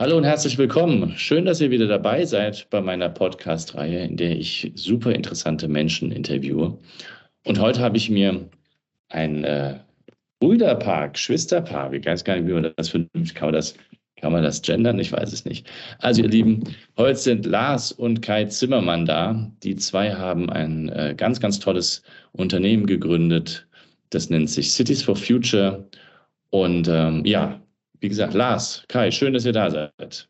Hallo und herzlich willkommen. Schön, dass ihr wieder dabei seid bei meiner Podcast-Reihe, in der ich super interessante Menschen interviewe. Und heute habe ich mir ein äh, Brüderpaar, Geschwisterpaar, ich weiß gar nicht, wie man das vernünftig kann man das, kann man das gendern? Ich weiß es nicht. Also, ihr Lieben, heute sind Lars und Kai Zimmermann da. Die zwei haben ein äh, ganz, ganz tolles Unternehmen gegründet. Das nennt sich Cities for Future. Und ähm, ja, wie gesagt, Lars, Kai, schön, dass ihr da seid.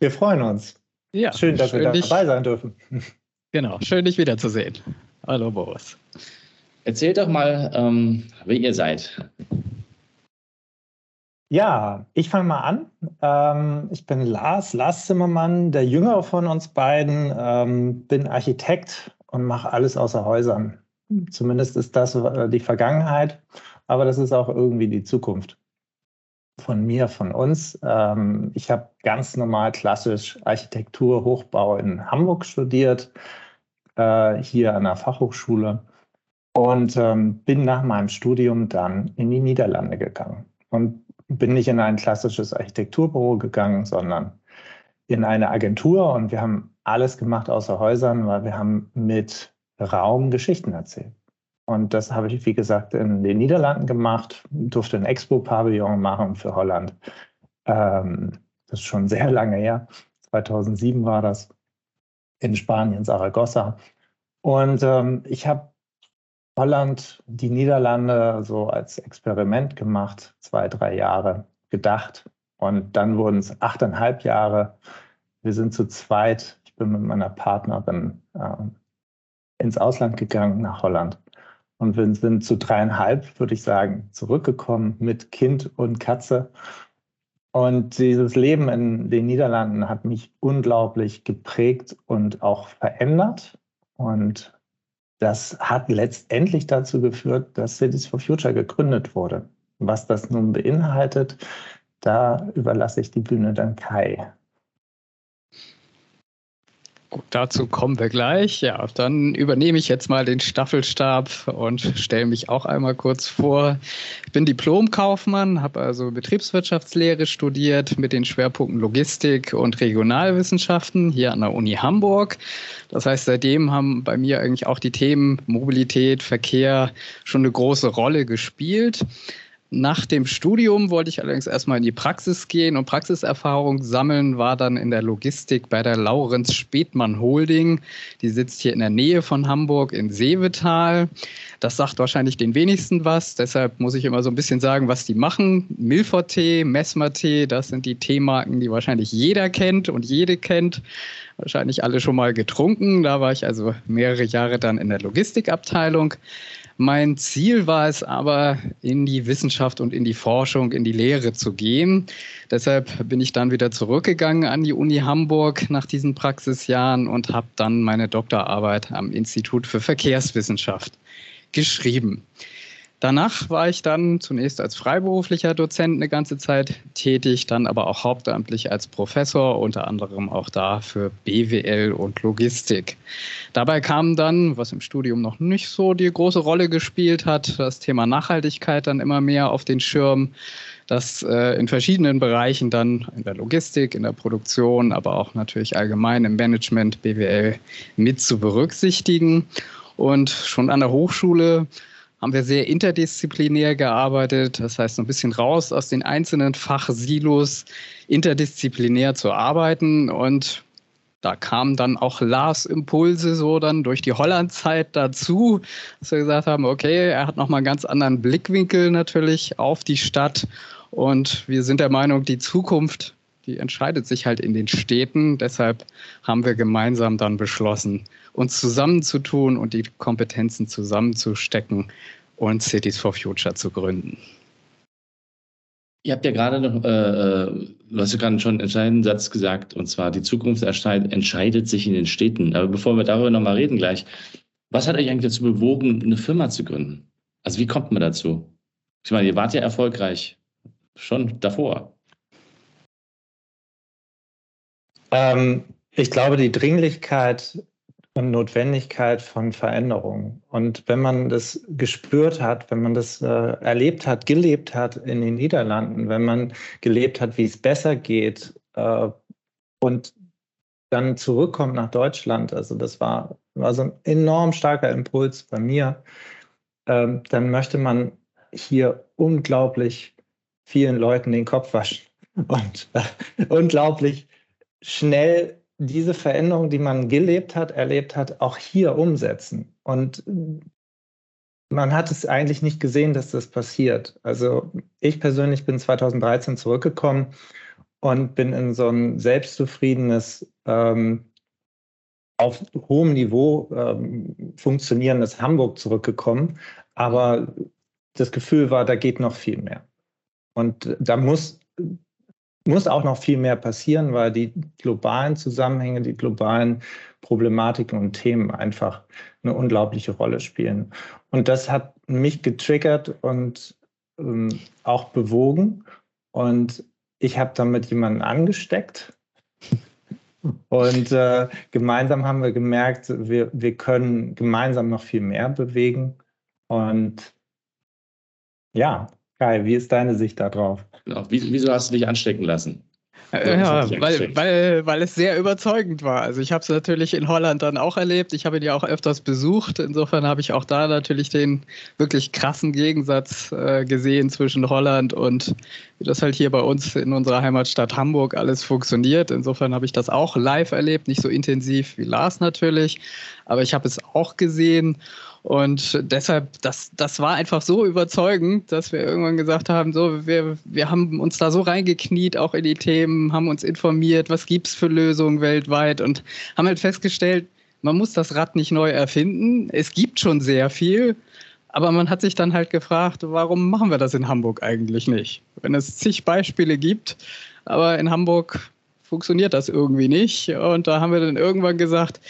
Wir freuen uns. Ja, schön, dass schön wir dich, dabei sein dürfen. Genau, schön, dich wiederzusehen. Hallo, Boris. Erzählt doch mal, ähm, wer ihr seid. Ja, ich fange mal an. Ähm, ich bin Lars, Lars Zimmermann, der Jüngere von uns beiden, ähm, bin Architekt und mache alles außer Häusern. Zumindest ist das äh, die Vergangenheit, aber das ist auch irgendwie die Zukunft von mir, von uns. Ähm, ich habe ganz normal klassisch Architektur, Hochbau in Hamburg studiert, äh, hier an der Fachhochschule und ähm, bin nach meinem Studium dann in die Niederlande gegangen und bin nicht in ein klassisches Architekturbüro gegangen, sondern in eine Agentur und wir haben alles gemacht außer Häusern, weil wir haben mit Raum Geschichten erzählt. Und das habe ich, wie gesagt, in den Niederlanden gemacht, durfte ein Expo-Pavillon machen für Holland. Ähm, das ist schon sehr lange her. 2007 war das in Spanien, Saragossa. Und ähm, ich habe Holland, die Niederlande so als Experiment gemacht, zwei, drei Jahre gedacht. Und dann wurden es achteinhalb Jahre. Wir sind zu zweit. Ich bin mit meiner Partnerin äh, ins Ausland gegangen, nach Holland und wir sind zu dreieinhalb, würde ich sagen, zurückgekommen mit Kind und Katze. Und dieses Leben in den Niederlanden hat mich unglaublich geprägt und auch verändert. Und das hat letztendlich dazu geführt, dass Cities for Future gegründet wurde. Was das nun beinhaltet, da überlasse ich die Bühne dann Kai. Gut, dazu kommen wir gleich. Ja, dann übernehme ich jetzt mal den Staffelstab und stelle mich auch einmal kurz vor. Ich bin Diplomkaufmann, habe also Betriebswirtschaftslehre studiert mit den Schwerpunkten Logistik und Regionalwissenschaften hier an der Uni Hamburg. Das heißt, seitdem haben bei mir eigentlich auch die Themen Mobilität, Verkehr schon eine große Rolle gespielt. Nach dem Studium wollte ich allerdings erstmal in die Praxis gehen und Praxiserfahrung sammeln, war dann in der Logistik bei der Laurenz Spätmann Holding. Die sitzt hier in der Nähe von Hamburg in Seevetal. Das sagt wahrscheinlich den wenigsten was, deshalb muss ich immer so ein bisschen sagen, was die machen. Milford-Tee, Messmer-Tee, das sind die Teemarken, die wahrscheinlich jeder kennt und jede kennt. Wahrscheinlich alle schon mal getrunken. Da war ich also mehrere Jahre dann in der Logistikabteilung. Mein Ziel war es aber, in die Wissenschaft und in die Forschung, in die Lehre zu gehen. Deshalb bin ich dann wieder zurückgegangen an die Uni Hamburg nach diesen Praxisjahren und habe dann meine Doktorarbeit am Institut für Verkehrswissenschaft geschrieben. Danach war ich dann zunächst als freiberuflicher Dozent eine ganze Zeit tätig, dann aber auch hauptamtlich als Professor, unter anderem auch da für BWL und Logistik. Dabei kam dann, was im Studium noch nicht so die große Rolle gespielt hat, das Thema Nachhaltigkeit dann immer mehr auf den Schirm, das äh, in verschiedenen Bereichen dann in der Logistik, in der Produktion, aber auch natürlich allgemein im Management BWL mit zu berücksichtigen. Und schon an der Hochschule haben wir sehr interdisziplinär gearbeitet. Das heißt, so ein bisschen raus aus den einzelnen Fachsilos, interdisziplinär zu arbeiten. Und da kamen dann auch Lars Impulse so dann durch die Hollandzeit dazu, dass wir gesagt haben, okay, er hat nochmal einen ganz anderen Blickwinkel natürlich auf die Stadt. Und wir sind der Meinung, die Zukunft, die entscheidet sich halt in den Städten. Deshalb haben wir gemeinsam dann beschlossen, uns zusammenzutun und die Kompetenzen zusammenzustecken und Cities for Future zu gründen. Ihr habt ja gerade noch, äh, äh, du hast ja gerade schon einen entscheidenden Satz gesagt, und zwar die Zukunft entscheidet sich in den Städten. Aber bevor wir darüber nochmal reden gleich, was hat euch eigentlich dazu bewogen, eine Firma zu gründen? Also wie kommt man dazu? Ich meine, ihr wart ja erfolgreich schon davor. Ähm, ich glaube, die Dringlichkeit und Notwendigkeit von Veränderung. Und wenn man das gespürt hat, wenn man das äh, erlebt hat, gelebt hat in den Niederlanden, wenn man gelebt hat, wie es besser geht äh, und dann zurückkommt nach Deutschland, also das war, war so ein enorm starker Impuls bei mir, äh, dann möchte man hier unglaublich vielen Leuten den Kopf waschen und äh, unglaublich schnell diese Veränderung, die man gelebt hat, erlebt hat, auch hier umsetzen. Und man hat es eigentlich nicht gesehen, dass das passiert. Also ich persönlich bin 2013 zurückgekommen und bin in so ein selbstzufriedenes, ähm, auf hohem Niveau ähm, funktionierendes Hamburg zurückgekommen. Aber das Gefühl war, da geht noch viel mehr. Und da muss muss auch noch viel mehr passieren, weil die globalen Zusammenhänge, die globalen Problematiken und Themen einfach eine unglaubliche Rolle spielen. Und das hat mich getriggert und ähm, auch bewogen. Und ich habe damit jemanden angesteckt. Und äh, gemeinsam haben wir gemerkt, wir, wir können gemeinsam noch viel mehr bewegen. Und ja, Kai, wie ist deine Sicht darauf? Genau. Wieso hast du dich anstecken lassen? Ja, weil, weil, weil es sehr überzeugend war. Also ich habe es natürlich in Holland dann auch erlebt. Ich habe ihn ja auch öfters besucht. Insofern habe ich auch da natürlich den wirklich krassen Gegensatz äh, gesehen zwischen Holland und wie das halt hier bei uns in unserer Heimatstadt Hamburg alles funktioniert. Insofern habe ich das auch live erlebt, nicht so intensiv wie Lars natürlich, aber ich habe es auch gesehen. Und deshalb, das, das war einfach so überzeugend, dass wir irgendwann gesagt haben, so, wir, wir haben uns da so reingekniet, auch in die Themen, haben uns informiert, was gibt es für Lösungen weltweit und haben halt festgestellt, man muss das Rad nicht neu erfinden. Es gibt schon sehr viel, aber man hat sich dann halt gefragt, warum machen wir das in Hamburg eigentlich nicht? Wenn es zig Beispiele gibt, aber in Hamburg funktioniert das irgendwie nicht. Und da haben wir dann irgendwann gesagt,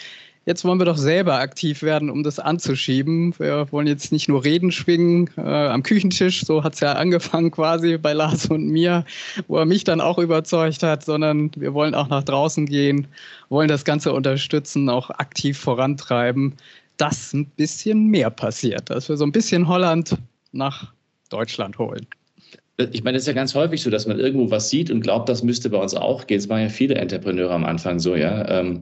Jetzt wollen wir doch selber aktiv werden, um das anzuschieben. Wir wollen jetzt nicht nur Reden schwingen äh, am Küchentisch, so hat es ja angefangen quasi bei Lars und mir, wo er mich dann auch überzeugt hat, sondern wir wollen auch nach draußen gehen, wollen das Ganze unterstützen, auch aktiv vorantreiben, dass ein bisschen mehr passiert, dass wir so ein bisschen Holland nach Deutschland holen ich meine, das ist ja ganz häufig so, dass man irgendwo was sieht und glaubt, das müsste bei uns auch gehen. Es waren ja viele Entrepreneure am Anfang so, ja. Ähm,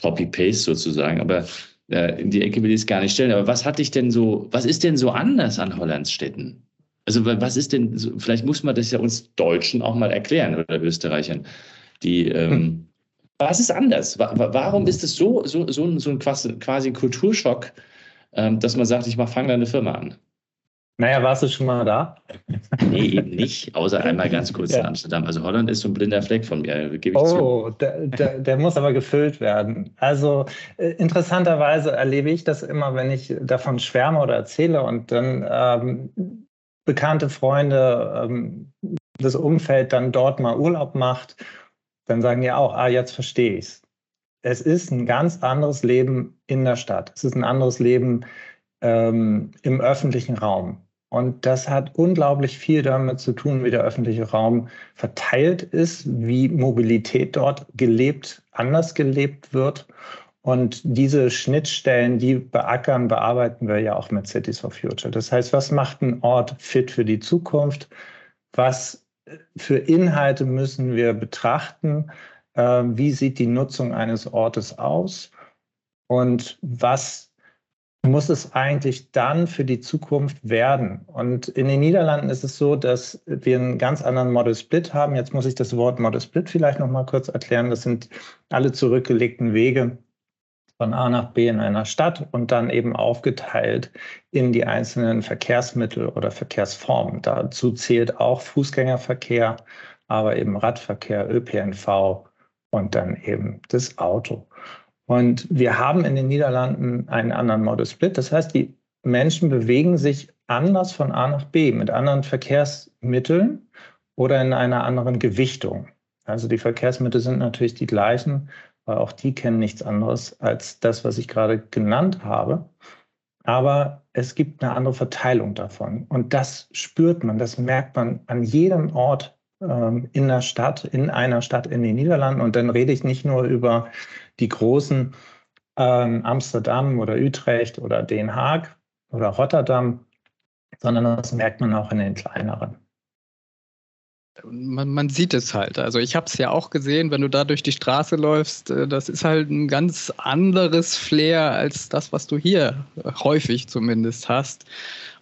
Copy-Paste sozusagen. Aber äh, in die Ecke will ich es gar nicht stellen. Aber was hat dich denn so, was ist denn so anders an Hollands Städten? Also was ist denn, so, vielleicht muss man das ja uns Deutschen auch mal erklären oder Österreichern. Die, ähm, hm. was ist anders? Warum ist es so, so, so, so ein quasi, quasi Kulturschock, ähm, dass man sagt, ich fange da eine Firma an? Naja, warst du schon mal da? Nee, eben nicht, außer einmal ganz kurz ja. in Amsterdam. Also Holland ist so ein blinder Fleck von mir, gebe ich oh, zu. Der, der, der, muss aber gefüllt werden. Also äh, interessanterweise erlebe ich das immer, wenn ich davon schwärme oder erzähle und dann ähm, bekannte Freunde, ähm, das Umfeld dann dort mal Urlaub macht, dann sagen die auch, ah, jetzt verstehe ich es. Es ist ein ganz anderes Leben in der Stadt. Es ist ein anderes Leben ähm, im öffentlichen Raum. Und das hat unglaublich viel damit zu tun, wie der öffentliche Raum verteilt ist, wie Mobilität dort gelebt, anders gelebt wird. Und diese Schnittstellen, die beackern, bearbeiten wir ja auch mit Cities for Future. Das heißt, was macht ein Ort fit für die Zukunft? Was für Inhalte müssen wir betrachten? Ähm, wie sieht die Nutzung eines Ortes aus? Und was muss es eigentlich dann für die Zukunft werden? Und in den Niederlanden ist es so, dass wir einen ganz anderen Model Split haben. Jetzt muss ich das Wort Model Split vielleicht noch mal kurz erklären. Das sind alle zurückgelegten Wege von A nach B in einer Stadt und dann eben aufgeteilt in die einzelnen Verkehrsmittel oder Verkehrsformen. Dazu zählt auch Fußgängerverkehr, aber eben Radverkehr, ÖPNV und dann eben das Auto. Und wir haben in den Niederlanden einen anderen Model Split. Das heißt, die Menschen bewegen sich anders von A nach B mit anderen Verkehrsmitteln oder in einer anderen Gewichtung. Also die Verkehrsmittel sind natürlich die gleichen, weil auch die kennen nichts anderes als das, was ich gerade genannt habe. Aber es gibt eine andere Verteilung davon. Und das spürt man, das merkt man an jedem Ort ähm, in der Stadt, in einer Stadt in den Niederlanden. Und dann rede ich nicht nur über die großen ähm, Amsterdam oder Utrecht oder Den Haag oder Rotterdam, sondern das merkt man auch in den kleineren. Man, man, sieht es halt. Also ich habe es ja auch gesehen, wenn du da durch die Straße läufst, äh, das ist halt ein ganz anderes Flair als das, was du hier häufig zumindest hast,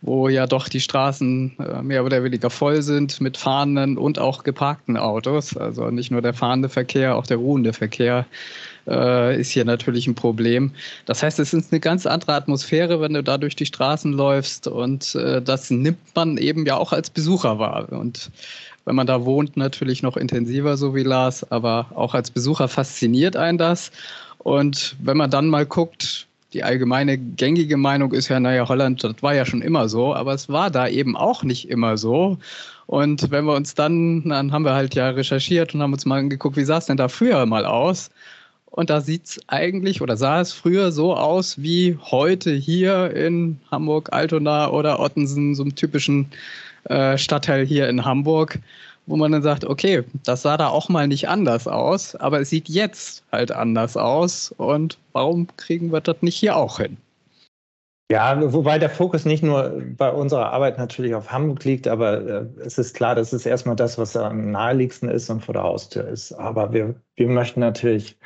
wo ja doch die Straßen äh, mehr oder weniger voll sind mit fahrenden und auch geparkten Autos. Also nicht nur der fahrende Verkehr, auch der ruhende Verkehr äh, ist hier natürlich ein Problem. Das heißt, es ist eine ganz andere Atmosphäre, wenn du da durch die Straßen läufst und äh, das nimmt man eben ja auch als Besucher wahr. Und wenn man da wohnt, natürlich noch intensiver, so wie Lars, aber auch als Besucher fasziniert einen das. Und wenn man dann mal guckt, die allgemeine gängige Meinung ist ja, naja, Holland, das war ja schon immer so, aber es war da eben auch nicht immer so. Und wenn wir uns dann, dann haben wir halt ja recherchiert und haben uns mal angeguckt, wie sah es denn da früher mal aus? Und da sieht es eigentlich oder sah es früher so aus wie heute hier in Hamburg, Altona oder Ottensen, so einem typischen äh, Stadtteil hier in Hamburg, wo man dann sagt, okay, das sah da auch mal nicht anders aus, aber es sieht jetzt halt anders aus. Und warum kriegen wir das nicht hier auch hin? Ja, wobei der Fokus nicht nur bei unserer Arbeit natürlich auf Hamburg liegt, aber äh, es ist klar, das ist erstmal das, was am naheliegendsten ist und vor der Haustür ist. Aber wir, wir möchten natürlich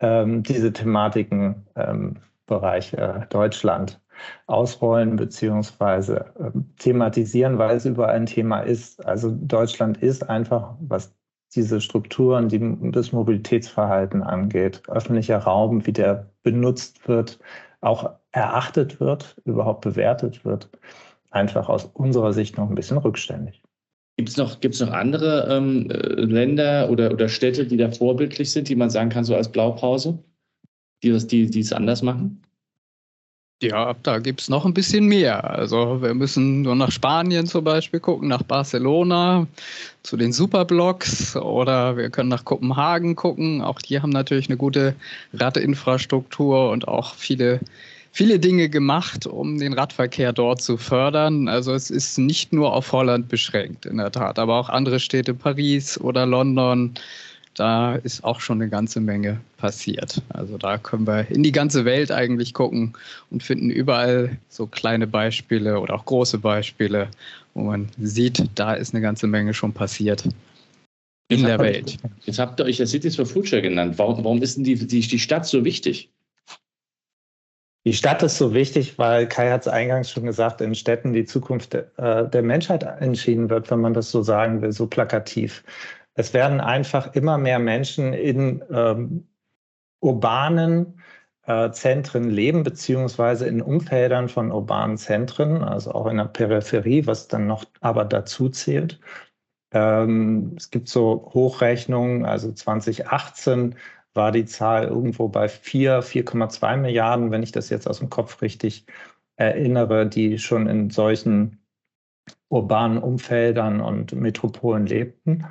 ähm, diese Thematiken ähm, Bereich äh, Deutschland ausrollen beziehungsweise äh, thematisieren, weil es überall ein Thema ist. Also Deutschland ist einfach, was diese Strukturen, die, das Mobilitätsverhalten angeht, öffentlicher Raum, wie der benutzt wird, auch erachtet wird, überhaupt bewertet wird, einfach aus unserer Sicht noch ein bisschen rückständig. Gibt es noch, gibt's noch andere ähm, äh, Länder oder, oder Städte, die da vorbildlich sind, die man sagen kann, so als Blaupause, die, die, die es anders machen? Ja, da gibt es noch ein bisschen mehr. Also wir müssen nur nach Spanien zum Beispiel gucken, nach Barcelona, zu den Superblocks oder wir können nach Kopenhagen gucken. Auch die haben natürlich eine gute Radinfrastruktur und auch viele viele Dinge gemacht, um den Radverkehr dort zu fördern. Also es ist nicht nur auf Holland beschränkt, in der Tat, aber auch andere Städte, Paris oder London, da ist auch schon eine ganze Menge passiert. Also da können wir in die ganze Welt eigentlich gucken und finden überall so kleine Beispiele oder auch große Beispiele, wo man sieht, da ist eine ganze Menge schon passiert in der Welt. Jetzt habt ihr euch ja Cities for Future genannt. Warum, warum ist denn die, die, die Stadt so wichtig? Die Stadt ist so wichtig, weil Kai hat es eingangs schon gesagt, in Städten die Zukunft äh, der Menschheit entschieden wird, wenn man das so sagen will, so plakativ. Es werden einfach immer mehr Menschen in ähm, urbanen äh, Zentren leben, beziehungsweise in Umfeldern von urbanen Zentren, also auch in der Peripherie, was dann noch aber dazu zählt. Ähm, es gibt so Hochrechnungen, also 2018 war die Zahl irgendwo bei 4, 4,2 Milliarden, wenn ich das jetzt aus dem Kopf richtig erinnere, die schon in solchen urbanen Umfeldern und Metropolen lebten.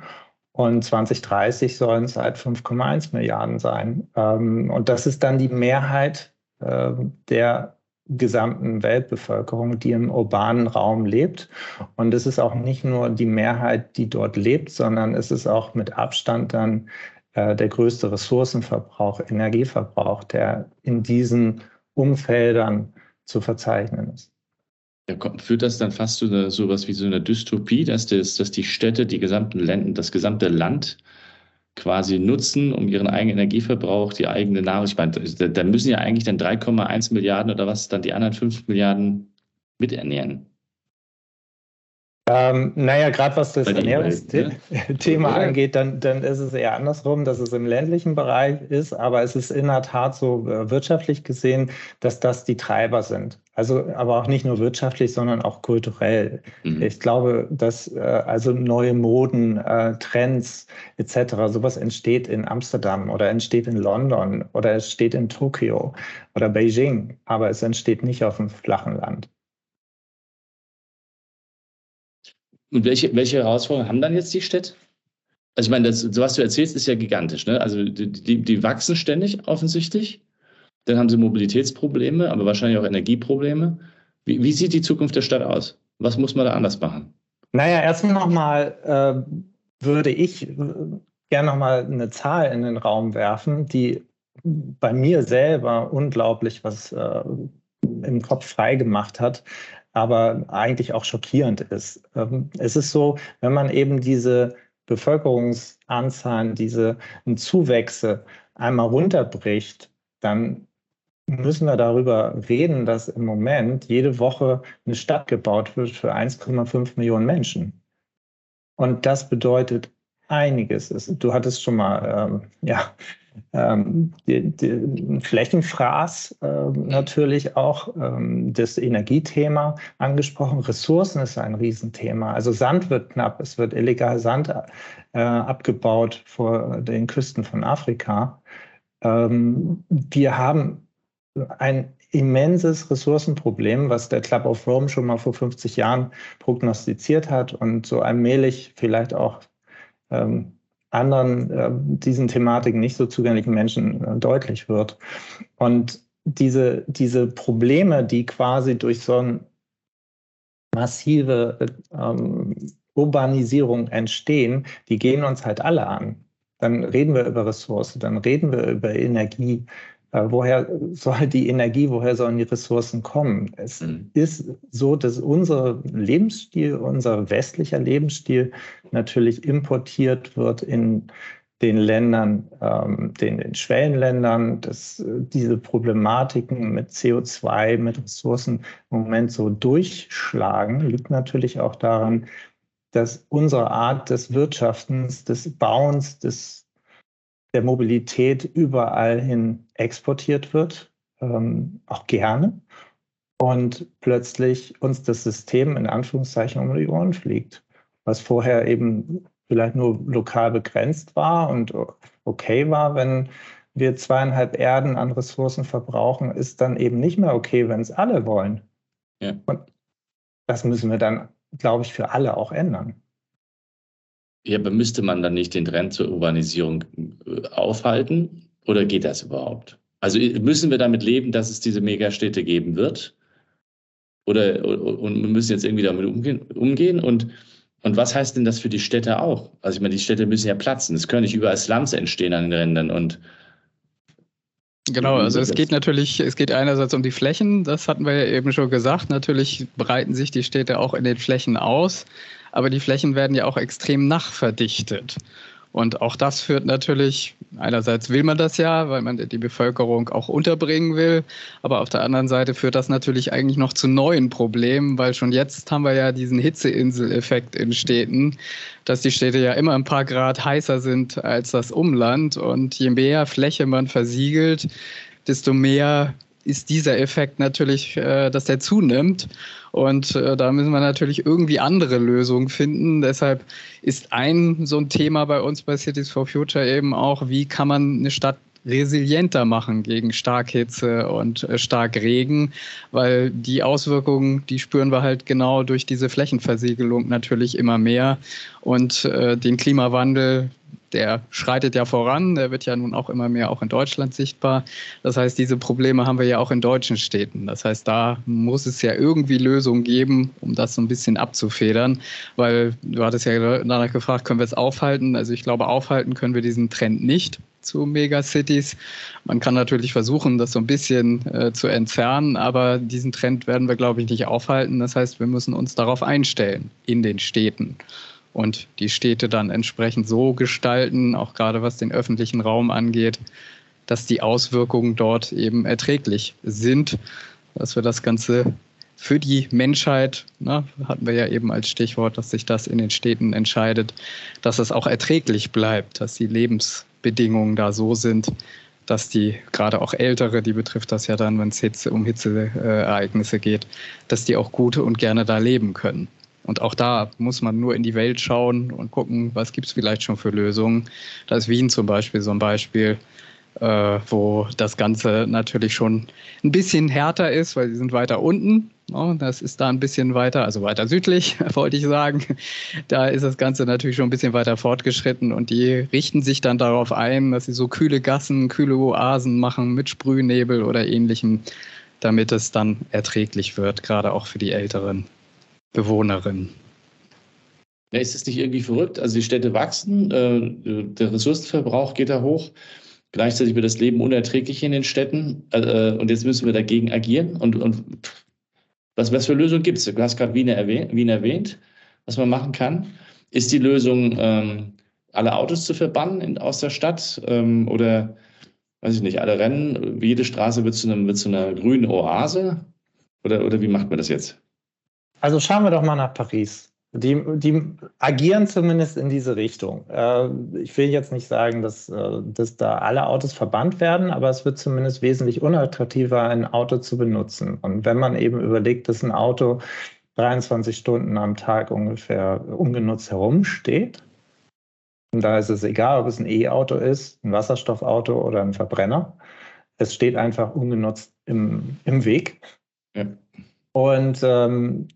Und 2030 sollen es halt 5,1 Milliarden sein. Ähm, und das ist dann die Mehrheit ähm, der gesamten Weltbevölkerung, die im urbanen Raum lebt. Und es ist auch nicht nur die Mehrheit, die dort lebt, sondern es ist auch mit Abstand dann äh, der größte Ressourcenverbrauch, Energieverbrauch, der in diesen Umfeldern zu verzeichnen ist. Ja, führt das dann fast zu so etwas wie so einer Dystopie, dass, das, dass die Städte, die gesamten Länder, das gesamte Land quasi nutzen, um ihren eigenen Energieverbrauch, die eigene Nahrung, ich meine, da müssen ja eigentlich dann 3,1 Milliarden oder was dann die anderen 5 Milliarden miternähren. Ähm, naja, gerade was das Ernährungsthema ne? angeht, dann, dann ist es eher andersrum, dass es im ländlichen Bereich ist, aber es ist in der Tat so äh, wirtschaftlich gesehen, dass das die Treiber sind. Also aber auch nicht nur wirtschaftlich, sondern auch kulturell. Mhm. Ich glaube, dass äh, also neue Moden, äh, Trends etc., sowas entsteht in Amsterdam oder entsteht in London oder es steht in Tokio oder Beijing, aber es entsteht nicht auf dem flachen Land. Und welche, welche Herausforderungen haben dann jetzt die Städte? Also ich meine, das, was du erzählst, ist ja gigantisch. Ne? Also die, die, die wachsen ständig offensichtlich. Dann haben sie Mobilitätsprobleme, aber wahrscheinlich auch Energieprobleme. Wie, wie sieht die Zukunft der Stadt aus? Was muss man da anders machen? Naja, erstmal nochmal äh, würde ich äh, gerne nochmal eine Zahl in den Raum werfen, die bei mir selber unglaublich was äh, im Kopf frei gemacht hat, aber eigentlich auch schockierend ist. Ähm, es ist so, wenn man eben diese Bevölkerungsanzahlen, diese Zuwächse einmal runterbricht, dann müssen wir darüber reden, dass im Moment jede Woche eine Stadt gebaut wird für 1,5 Millionen Menschen. Und das bedeutet einiges. Du hattest schon mal ähm, ja, ähm, den Flächenfraß äh, natürlich auch, ähm, das Energiethema angesprochen. Ressourcen ist ein Riesenthema. Also Sand wird knapp, es wird illegal Sand äh, abgebaut vor den Küsten von Afrika. Ähm, wir haben ein immenses Ressourcenproblem, was der Club of Rome schon mal vor 50 Jahren prognostiziert hat und so allmählich vielleicht auch ähm, anderen äh, diesen Thematiken nicht so zugänglichen Menschen äh, deutlich wird. Und diese, diese Probleme, die quasi durch so eine massive ähm, Urbanisierung entstehen, die gehen uns halt alle an. Dann reden wir über Ressourcen, dann reden wir über Energie, äh, woher soll die Energie, woher sollen die Ressourcen kommen? Es mhm. ist so, dass unser Lebensstil, unser westlicher Lebensstil natürlich importiert wird in den Ländern, ähm, den, den Schwellenländern, dass äh, diese Problematiken mit CO2, mit Ressourcen im Moment so durchschlagen, liegt natürlich auch daran, dass unsere Art des Wirtschaftens, des Bauens, des der Mobilität überall hin exportiert wird, ähm, auch gerne. Und plötzlich uns das System in Anführungszeichen um die Ohren fliegt, was vorher eben vielleicht nur lokal begrenzt war und okay war, wenn wir zweieinhalb Erden an Ressourcen verbrauchen, ist dann eben nicht mehr okay, wenn es alle wollen. Ja. Und das müssen wir dann, glaube ich, für alle auch ändern. Ja, aber müsste man dann nicht den Trend zur Urbanisierung äh, aufhalten oder geht das überhaupt? Also äh, müssen wir damit leben, dass es diese Megastädte geben wird? Oder und wir müssen jetzt irgendwie damit umgehen, umgehen und und was heißt denn das für die Städte auch? Also ich meine, die Städte müssen ja platzen. Es können nicht überall Slums entstehen an den Rändern und Genau, also es geht natürlich, es geht einerseits um die Flächen, das hatten wir ja eben schon gesagt. Natürlich breiten sich die Städte auch in den Flächen aus aber die Flächen werden ja auch extrem nachverdichtet. Und auch das führt natürlich, einerseits will man das ja, weil man die Bevölkerung auch unterbringen will, aber auf der anderen Seite führt das natürlich eigentlich noch zu neuen Problemen, weil schon jetzt haben wir ja diesen Hitzeinsel-Effekt in Städten, dass die Städte ja immer ein paar Grad heißer sind als das Umland und je mehr Fläche man versiegelt, desto mehr ist dieser Effekt natürlich, äh, dass der zunimmt. Und äh, da müssen wir natürlich irgendwie andere Lösungen finden. Deshalb ist ein so ein Thema bei uns bei Cities for Future eben auch, wie kann man eine Stadt resilienter machen gegen Starkhitze und äh, Starkregen, weil die Auswirkungen, die spüren wir halt genau durch diese Flächenversiegelung natürlich immer mehr und äh, den Klimawandel, der schreitet ja voran, der wird ja nun auch immer mehr auch in Deutschland sichtbar. Das heißt, diese Probleme haben wir ja auch in deutschen Städten. Das heißt, da muss es ja irgendwie Lösungen geben, um das so ein bisschen abzufedern, weil du hattest ja danach gefragt, können wir es aufhalten? Also ich glaube, aufhalten können wir diesen Trend nicht zu Megacities. Man kann natürlich versuchen, das so ein bisschen äh, zu entzerren, aber diesen Trend werden wir, glaube ich, nicht aufhalten. Das heißt, wir müssen uns darauf einstellen in den Städten und die Städte dann entsprechend so gestalten, auch gerade was den öffentlichen Raum angeht, dass die Auswirkungen dort eben erträglich sind, dass wir das Ganze für die Menschheit, ne, hatten wir ja eben als Stichwort, dass sich das in den Städten entscheidet, dass es auch erträglich bleibt, dass die Lebensbedingungen da so sind, dass die gerade auch Ältere, die betrifft das ja dann, wenn es Hitze, um Hitzeereignisse geht, dass die auch gut und gerne da leben können. Und auch da muss man nur in die Welt schauen und gucken, was gibt es vielleicht schon für Lösungen. Da ist Wien zum Beispiel so ein Beispiel. Äh, wo das Ganze natürlich schon ein bisschen härter ist, weil sie sind weiter unten. No, das ist da ein bisschen weiter, also weiter südlich, wollte ich sagen. Da ist das Ganze natürlich schon ein bisschen weiter fortgeschritten und die richten sich dann darauf ein, dass sie so kühle Gassen, kühle Oasen machen mit Sprühnebel oder ähnlichem, damit es dann erträglich wird, gerade auch für die älteren Bewohnerinnen. Ist es nicht irgendwie verrückt? Also die Städte wachsen, äh, der Ressourcenverbrauch geht da hoch. Gleichzeitig wird das Leben unerträglich in den Städten äh, und jetzt müssen wir dagegen agieren. Und, und was, was für Lösungen gibt es? Du hast gerade Wien erwähnt, Wien erwähnt, was man machen kann. Ist die Lösung, ähm, alle Autos zu verbannen in, aus der Stadt ähm, oder, weiß ich nicht, alle Rennen, jede Straße wird zu, einem, wird zu einer grünen Oase? Oder, oder wie macht man das jetzt? Also schauen wir doch mal nach Paris. Die, die agieren zumindest in diese Richtung. Äh, ich will jetzt nicht sagen, dass, äh, dass da alle Autos verbannt werden, aber es wird zumindest wesentlich unattraktiver, ein Auto zu benutzen. Und wenn man eben überlegt, dass ein Auto 23 Stunden am Tag ungefähr ungenutzt herumsteht, und da ist es egal, ob es ein E-Auto ist, ein Wasserstoffauto oder ein Verbrenner, es steht einfach ungenutzt im, im Weg. Ja. Und ähm,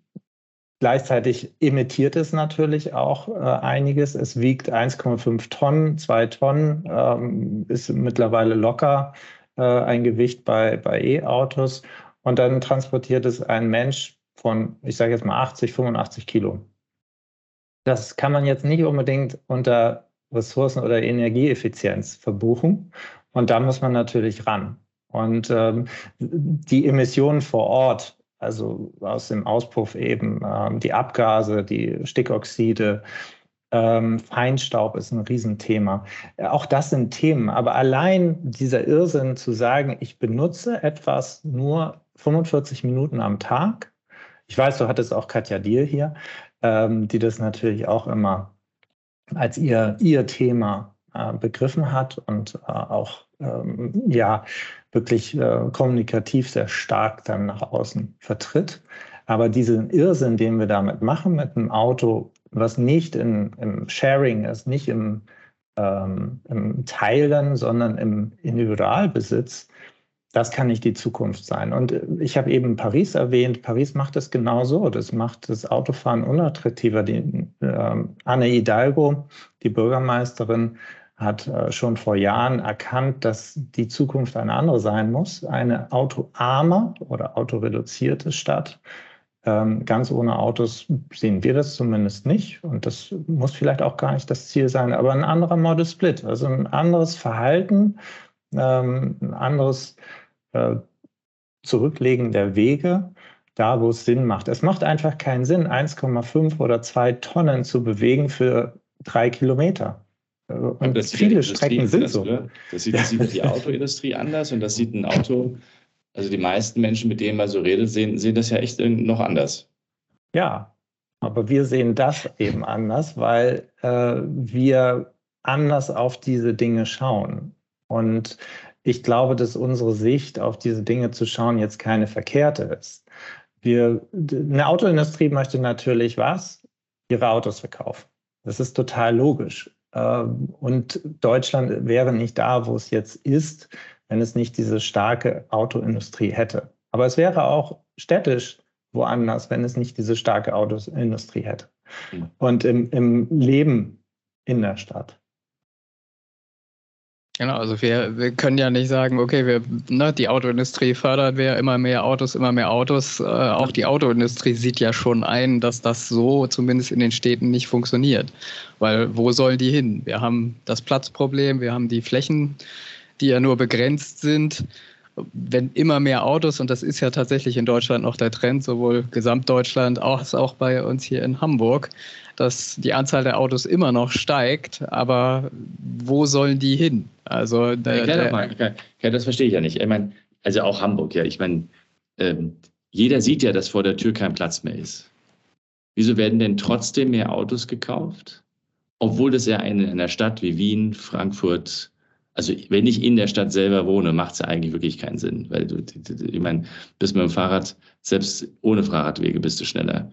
Gleichzeitig emittiert es natürlich auch äh, einiges. Es wiegt 1,5 Tonnen, 2 Tonnen, ähm, ist mittlerweile locker äh, ein Gewicht bei, bei E-Autos. Und dann transportiert es ein Mensch von, ich sage jetzt mal 80, 85 Kilo. Das kann man jetzt nicht unbedingt unter Ressourcen- oder Energieeffizienz verbuchen. Und da muss man natürlich ran. Und ähm, die Emissionen vor Ort also aus dem Auspuff eben ähm, die Abgase, die Stickoxide, ähm, Feinstaub ist ein Riesenthema. Auch das sind Themen, aber allein dieser Irrsinn zu sagen, ich benutze etwas nur 45 Minuten am Tag. Ich weiß, du hattest auch Katja Dier hier, ähm, die das natürlich auch immer als ihr, ihr Thema äh, begriffen hat und äh, auch ähm, ja wirklich äh, kommunikativ sehr stark dann nach außen vertritt. Aber diesen Irrsinn, den wir damit machen mit einem Auto, was nicht in, im Sharing ist, nicht im, ähm, im Teilen, sondern im Individualbesitz, das kann nicht die Zukunft sein. Und ich habe eben Paris erwähnt. Paris macht es genauso. Das macht das Autofahren unattraktiver. Die, äh, Anne Hidalgo, die Bürgermeisterin, hat äh, schon vor Jahren erkannt, dass die Zukunft eine andere sein muss. Eine autoarme oder autoreduzierte Stadt. Ähm, ganz ohne Autos sehen wir das zumindest nicht. Und das muss vielleicht auch gar nicht das Ziel sein, aber ein anderer Model Split, also ein anderes Verhalten, ähm, ein anderes äh, Zurücklegen der Wege, da wo es Sinn macht. Es macht einfach keinen Sinn, 1,5 oder 2 Tonnen zu bewegen für drei Kilometer. Und das viele Strecken sind so. Das sieht, das sieht die Autoindustrie anders und das sieht ein Auto, also die meisten Menschen, mit denen man so redet, sehen, sehen das ja echt noch anders. Ja, aber wir sehen das eben anders, weil äh, wir anders auf diese Dinge schauen. Und ich glaube, dass unsere Sicht auf diese Dinge zu schauen jetzt keine verkehrte ist. Wir, eine Autoindustrie möchte natürlich was? Ihre Autos verkaufen. Das ist total logisch. Ähm, und Deutschland wäre nicht da, wo es jetzt ist, wenn es nicht diese starke Autoindustrie hätte. Aber es wäre auch städtisch woanders, wenn es nicht diese starke Autoindustrie hätte. Hm. Und im, im Leben in der Stadt. Genau, also wir, wir können ja nicht sagen, okay, wir, ne, die Autoindustrie fördert wir immer mehr Autos, immer mehr Autos. Äh, auch die Autoindustrie sieht ja schon ein, dass das so zumindest in den Städten nicht funktioniert. Weil wo sollen die hin? Wir haben das Platzproblem, wir haben die Flächen, die ja nur begrenzt sind wenn immer mehr Autos, und das ist ja tatsächlich in Deutschland noch der Trend, sowohl Gesamtdeutschland als auch bei uns hier in Hamburg, dass die Anzahl der Autos immer noch steigt, aber wo sollen die hin? Also der, ja, mal, ja, das verstehe ich ja nicht. Ich meine, also auch Hamburg, ja. Ich meine, ähm, jeder sieht ja, dass vor der Tür kein Platz mehr ist. Wieso werden denn trotzdem mehr Autos gekauft? Obwohl das ja in einer Stadt wie Wien, Frankfurt, also wenn ich in der Stadt selber wohne, macht es ja eigentlich wirklich keinen Sinn, weil du, ich meine, bist mit dem Fahrrad, selbst ohne Fahrradwege bist du schneller.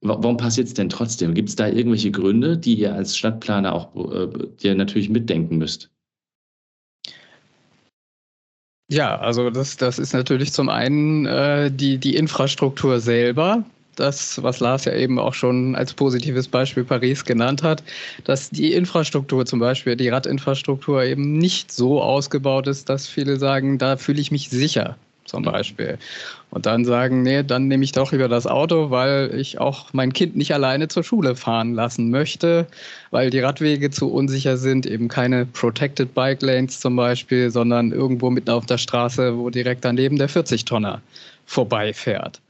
Warum passiert es denn trotzdem? Gibt es da irgendwelche Gründe, die ihr als Stadtplaner auch äh, dir natürlich mitdenken müsst? Ja, also das, das ist natürlich zum einen äh, die, die Infrastruktur selber, das, was Lars ja eben auch schon als positives Beispiel Paris genannt hat, dass die Infrastruktur zum Beispiel, die Radinfrastruktur eben nicht so ausgebaut ist, dass viele sagen, da fühle ich mich sicher zum Beispiel. Und dann sagen, nee, dann nehme ich doch lieber das Auto, weil ich auch mein Kind nicht alleine zur Schule fahren lassen möchte, weil die Radwege zu unsicher sind, eben keine Protected Bike Lanes zum Beispiel, sondern irgendwo mitten auf der Straße, wo direkt daneben der 40-Tonner vorbeifährt.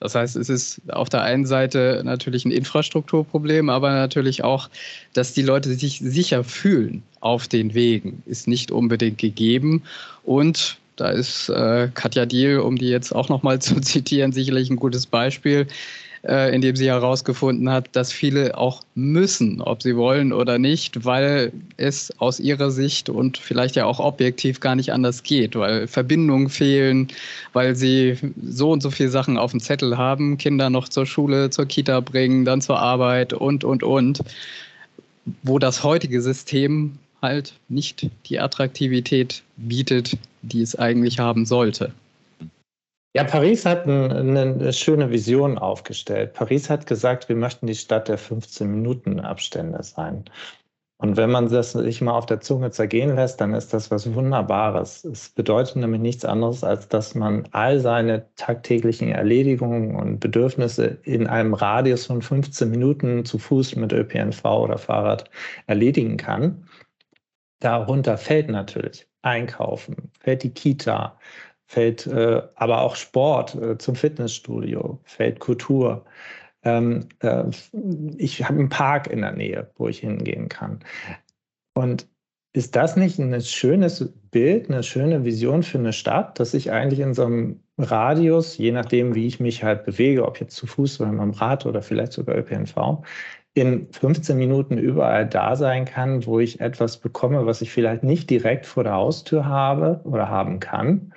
Das heißt, es ist auf der einen Seite natürlich ein Infrastrukturproblem, aber natürlich auch, dass die Leute sich sicher fühlen auf den Wegen, ist nicht unbedingt gegeben. Und da ist äh, Katja Diel, um die jetzt auch nochmal zu zitieren, sicherlich ein gutes Beispiel, äh, in dem sie herausgefunden hat, dass viele auch müssen, ob sie wollen oder nicht, weil es aus ihrer Sicht und vielleicht ja auch objektiv gar nicht anders geht, weil Verbindungen fehlen, weil sie so und so viele Sachen auf dem Zettel haben, Kinder noch zur Schule, zur Kita bringen, dann zur Arbeit und, und, und, wo das heutige System halt nicht die Attraktivität bietet, die es eigentlich haben sollte. Ja, Paris hat eine, eine, schöne Vision aufgestellt. Paris hat gesagt, wir möchten die Stadt der 15-Minuten-Abstände sein. Und wenn man das sich mal auf der Zunge zergehen lässt, dann ist das was Wunderbares. Es bedeutet nämlich nichts anderes, als dass man all seine tagtäglichen Erledigungen und Bedürfnisse in einem Radius von 15 Minuten zu Fuß mit ÖPNV oder Fahrrad erledigen kann. Darunter fällt natürlich Einkaufen, fällt die Kita, fällt äh, aber auch Sport äh, zum Fitnessstudio, fällt Kultur. Ähm, äh, ich habe einen Park in der Nähe, wo ich hingehen kann. Und ist das nicht ein schönes Bild, eine schöne Vision für eine Stadt, dass ich eigentlich in so einem Radius, je nachdem, wie ich mich halt bewege, ob jetzt zu Fuß oder mit dem Rad oder vielleicht sogar ÖPNV, in 15 Minuten überall da sein kann, wo ich etwas bekomme, was ich vielleicht nicht direkt vor der Haustür habe oder haben kann.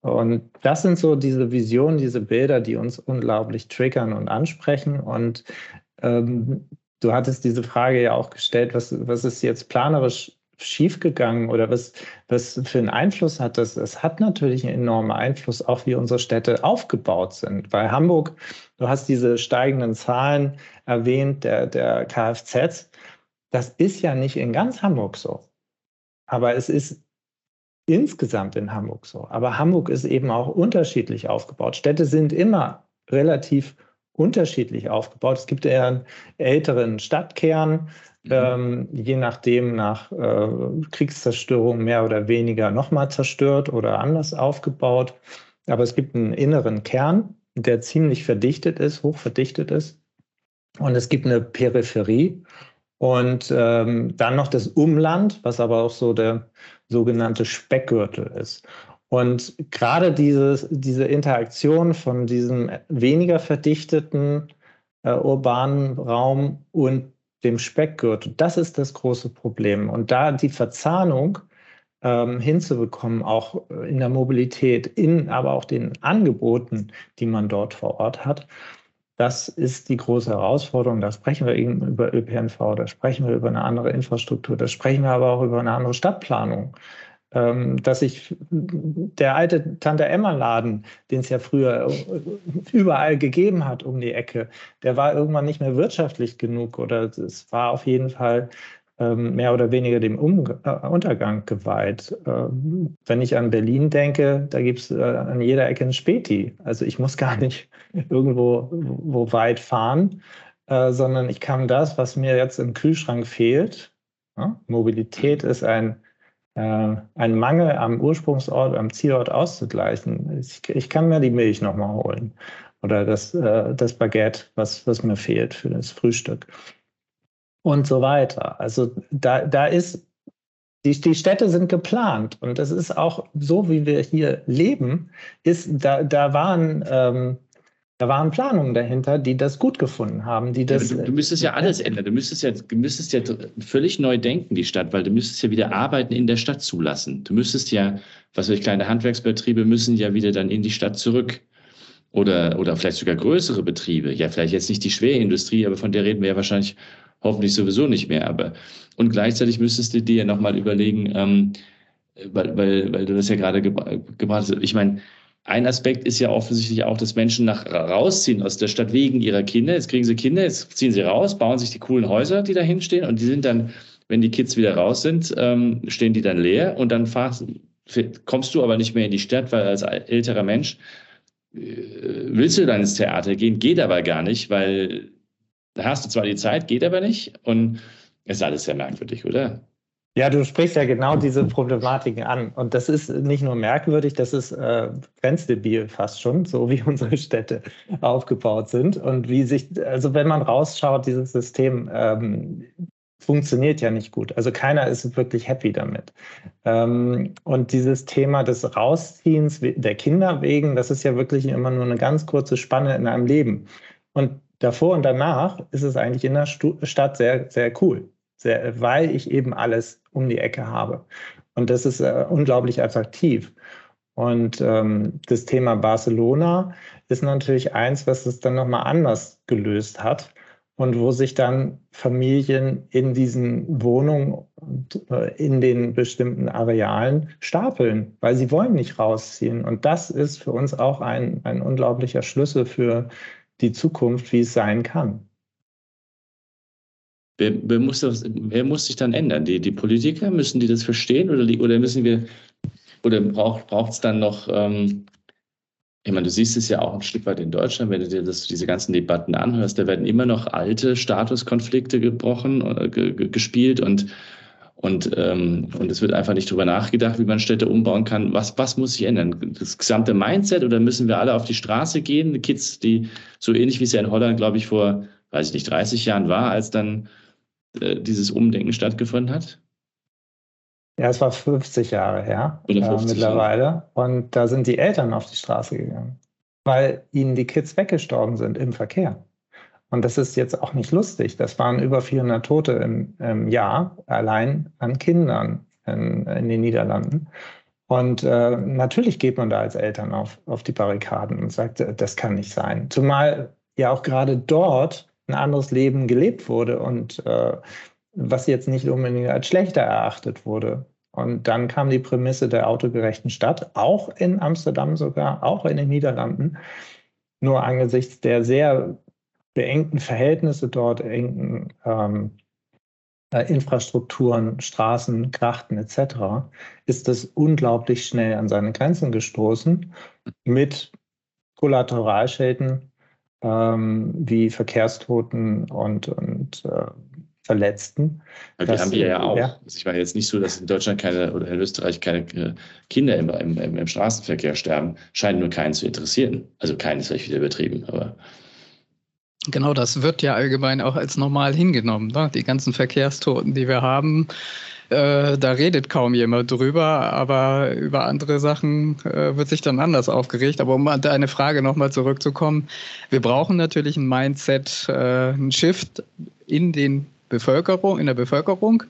Und das sind so diese Visionen, diese Bilder, die uns unglaublich triggern und ansprechen. Und ähm, du hattest diese Frage ja auch gestellt, was, was ist jetzt planerisch schiefgegangen oder was, was für einen Einfluss hat das? Es hat natürlich einen enormen Einfluss, auch wie unsere Städte aufgebaut sind. Bei Hamburg, du hast diese steigenden Zahlen erwähnt, der, der Kfz. Das ist ja nicht in ganz Hamburg so. Aber es ist insgesamt in Hamburg so. Aber Hamburg ist eben auch unterschiedlich aufgebaut. Städte sind immer relativ unterschiedlich aufgebaut. Es gibt eher einen älteren Stadtkern, Mhm. ähm, je nachdem nach äh, Kriegszerstörung mehr oder weniger nochmal zerstört oder anders aufgebaut. Aber es gibt einen inneren Kern, der ziemlich verdichtet ist, hoch verdichtet ist. Und es gibt eine Peripherie und ähm, dann noch das Umland, was aber auch so der sogenannte Speckgürtel ist. Und gerade dieses, diese Interaktion von diesem weniger verdichteten äh, urbanen Raum und dem Speckgürtel. Das ist das große Problem. Und da die Verzahnung ähm, hinzubekommen, auch in der Mobilität, in aber auch den Angeboten, die man dort vor Ort hat, das ist die große Herausforderung. Da sprechen wir eben über ÖPNV, da sprechen wir über eine andere Infrastruktur, da sprechen wir aber auch über eine andere Stadtplanung. Ähm, dass ich der alte Tante Emma Laden, den es ja früher überall gegeben hat um die Ecke, der war irgendwann nicht mehr wirtschaftlich genug oder es war auf jeden Fall mehr oder weniger dem äh, Untergang geweiht. Ähm, wenn ich an Berlin denke, da gibt es äh, an jeder Ecke ein Späti. Also ich muss gar nicht irgendwo wo weit fahren, äh, sondern ich kann das, was mir jetzt im Kühlschrank fehlt, Mobilität ist ein äh, einen Mangel am Ursprungsort, am Zielort auszugleichen. Ich, ich kann mir die Milch nochmal holen oder das, äh, das Baguette, was, was mir fehlt für das Frühstück und so weiter. Also da, da ist, die, die Städte sind geplant und das ist auch so, wie wir hier leben, ist, da, da waren ähm, da waren Planungen dahinter, die das gut gefunden haben, die das. Ja, du, du, müsstest ja alles ändern. Du müsstest ja, du müsstest ja völlig neu denken, die Stadt, weil du müsstest ja wieder Arbeiten in der Stadt zulassen. Du müsstest ja, was weiß ich, kleine Handwerksbetriebe müssen ja wieder dann in die Stadt zurück. Oder, oder vielleicht sogar größere Betriebe. Ja, vielleicht jetzt nicht die Schwerindustrie, aber von der reden wir ja wahrscheinlich hoffentlich sowieso nicht mehr. Aber und gleichzeitig müsstest du dir ja nochmal überlegen, ähm, weil, weil, weil du das ja gerade ge gebracht hast. Ich meine, ein Aspekt ist ja offensichtlich auch, dass Menschen nach rausziehen aus der Stadt wegen ihrer Kinder. Jetzt kriegen sie Kinder, jetzt ziehen sie raus, bauen sich die coolen Häuser, die da hinstehen und die sind dann, wenn die Kids wieder raus sind, ähm, stehen die dann leer und dann fahrst, kommst du aber nicht mehr in die Stadt, weil als älterer Mensch äh, willst du dann ins Theater gehen, geht aber gar nicht, weil da hast du zwar die Zeit, geht aber nicht und ist alles sehr merkwürdig, oder? Ja, du sprichst ja genau diese Problematiken an. Und das ist nicht nur merkwürdig, das ist äh, grenzdebil fast schon, so wie unsere Städte aufgebaut sind. Und wie sich, also wenn man rausschaut, dieses System ähm, funktioniert ja nicht gut. Also keiner ist wirklich happy damit. Ähm, und dieses Thema des Rausziehens der Kinder wegen, das ist ja wirklich immer nur eine ganz kurze Spanne in einem Leben. Und davor und danach ist es eigentlich in der Stadt sehr, sehr cool sehr, weil ich eben alles um die Ecke habe. Und das ist äh, unglaublich attraktiv. Und ähm, das Thema Barcelona ist natürlich eins, was es dann nochmal anders gelöst hat und wo sich dann Familien in diesen Wohnungen äh, in den bestimmten Arealen stapeln, weil sie wollen nicht rausziehen. Und das ist für uns auch ein, ein unglaublicher Schlüssel für die Zukunft, wie es sein kann. Wer, wer, muss das, wer muss sich dann ändern? Die, die Politiker, müssen die das verstehen oder, die, oder müssen wir, oder braucht es dann noch, ähm, ich meine, du siehst es ja auch ein Stück weit in Deutschland, wenn du dir das, diese ganzen Debatten anhörst, da werden immer noch alte Statuskonflikte gebrochen, äh, gespielt und, und, ähm, und es wird einfach nicht darüber nachgedacht, wie man Städte umbauen kann. Was, was muss sich ändern? Das gesamte Mindset oder müssen wir alle auf die Straße gehen? Die Kids, die so ähnlich wie es ja in Holland, glaube ich, vor, weiß ich nicht, 30 Jahren war, als dann äh, dieses Umdenken stattgefunden hat? Ja, es war 50 Jahre her 50 äh, mittlerweile. Jahre. Und da sind die Eltern auf die Straße gegangen, weil ihnen die Kids weggestorben sind im Verkehr. Und das ist jetzt auch nicht lustig. Das waren über 400 Tote im, im Jahr allein an Kindern in, in den Niederlanden. Und äh, natürlich geht man da als Eltern auf, auf die Barrikaden und sagt, das kann nicht sein. Zumal ja auch gerade dort ein anderes Leben gelebt wurde und äh, was jetzt nicht unbedingt als schlechter erachtet wurde. Und dann kam die Prämisse der autogerechten Stadt, auch in Amsterdam sogar, auch in den Niederlanden. Nur angesichts der sehr beengten Verhältnisse dort, engten ähm, äh, Infrastrukturen, Straßen, Krachten etc., ist das unglaublich schnell an seine Grenzen gestoßen mit Kollateralschäden ähm, wie Verkehrstoten und, und äh, Verletzten. Ja, wir haben wir ja auch. Ja. Also ich war jetzt nicht so, dass in Deutschland keine oder in Österreich keine äh, Kinder im, im, im Straßenverkehr sterben. Scheint nur keinen zu interessieren. Also keinen ist vielleicht wieder übertrieben, aber. Genau, das wird ja allgemein auch als normal hingenommen. Ne? Die ganzen Verkehrstoten, die wir haben, äh, da redet kaum jemand drüber, aber über andere Sachen äh, wird sich dann anders aufgeregt. Aber um an deine Frage nochmal zurückzukommen, wir brauchen natürlich ein Mindset, äh, ein Shift in den Bevölkerung, in der Bevölkerung.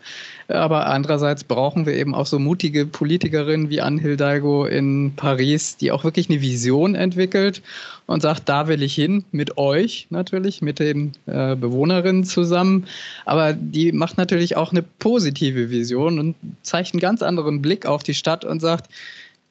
Aber andererseits brauchen wir eben auch so mutige Politikerinnen wie Anne Hidalgo in Paris, die auch wirklich eine Vision entwickelt und sagt, da will ich hin, mit euch natürlich, mit den äh, Bewohnerinnen zusammen. Aber die macht natürlich auch eine positive Vision und zeigt einen ganz anderen Blick auf die Stadt und sagt,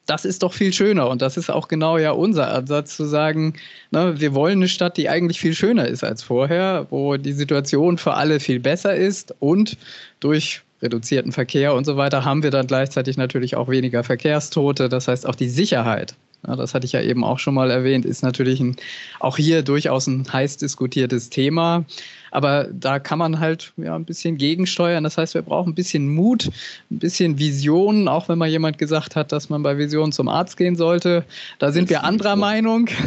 das ist doch viel schöner. Und das ist auch genau ja unser Ansatz zu sagen, ne, wir wollen eine Stadt, die eigentlich viel schöner ist als vorher, wo die Situation für alle viel besser ist und durch reduzierten Verkehr und so weiter haben wir dann gleichzeitig natürlich auch weniger Verkehrstote. Das heißt, auch die Sicherheit ja, das hatte ich ja eben auch schon mal erwähnt, ist natürlich ein, auch hier durchaus ein heiß diskutiertes Thema. Aber da kann man halt ja, ein bisschen gegensteuern. Das heißt, wir brauchen ein bisschen Mut, ein bisschen Vision, auch wenn mal jemand gesagt hat, dass man bei Vision zum Arzt gehen sollte. Da sind wir anderer Meinung.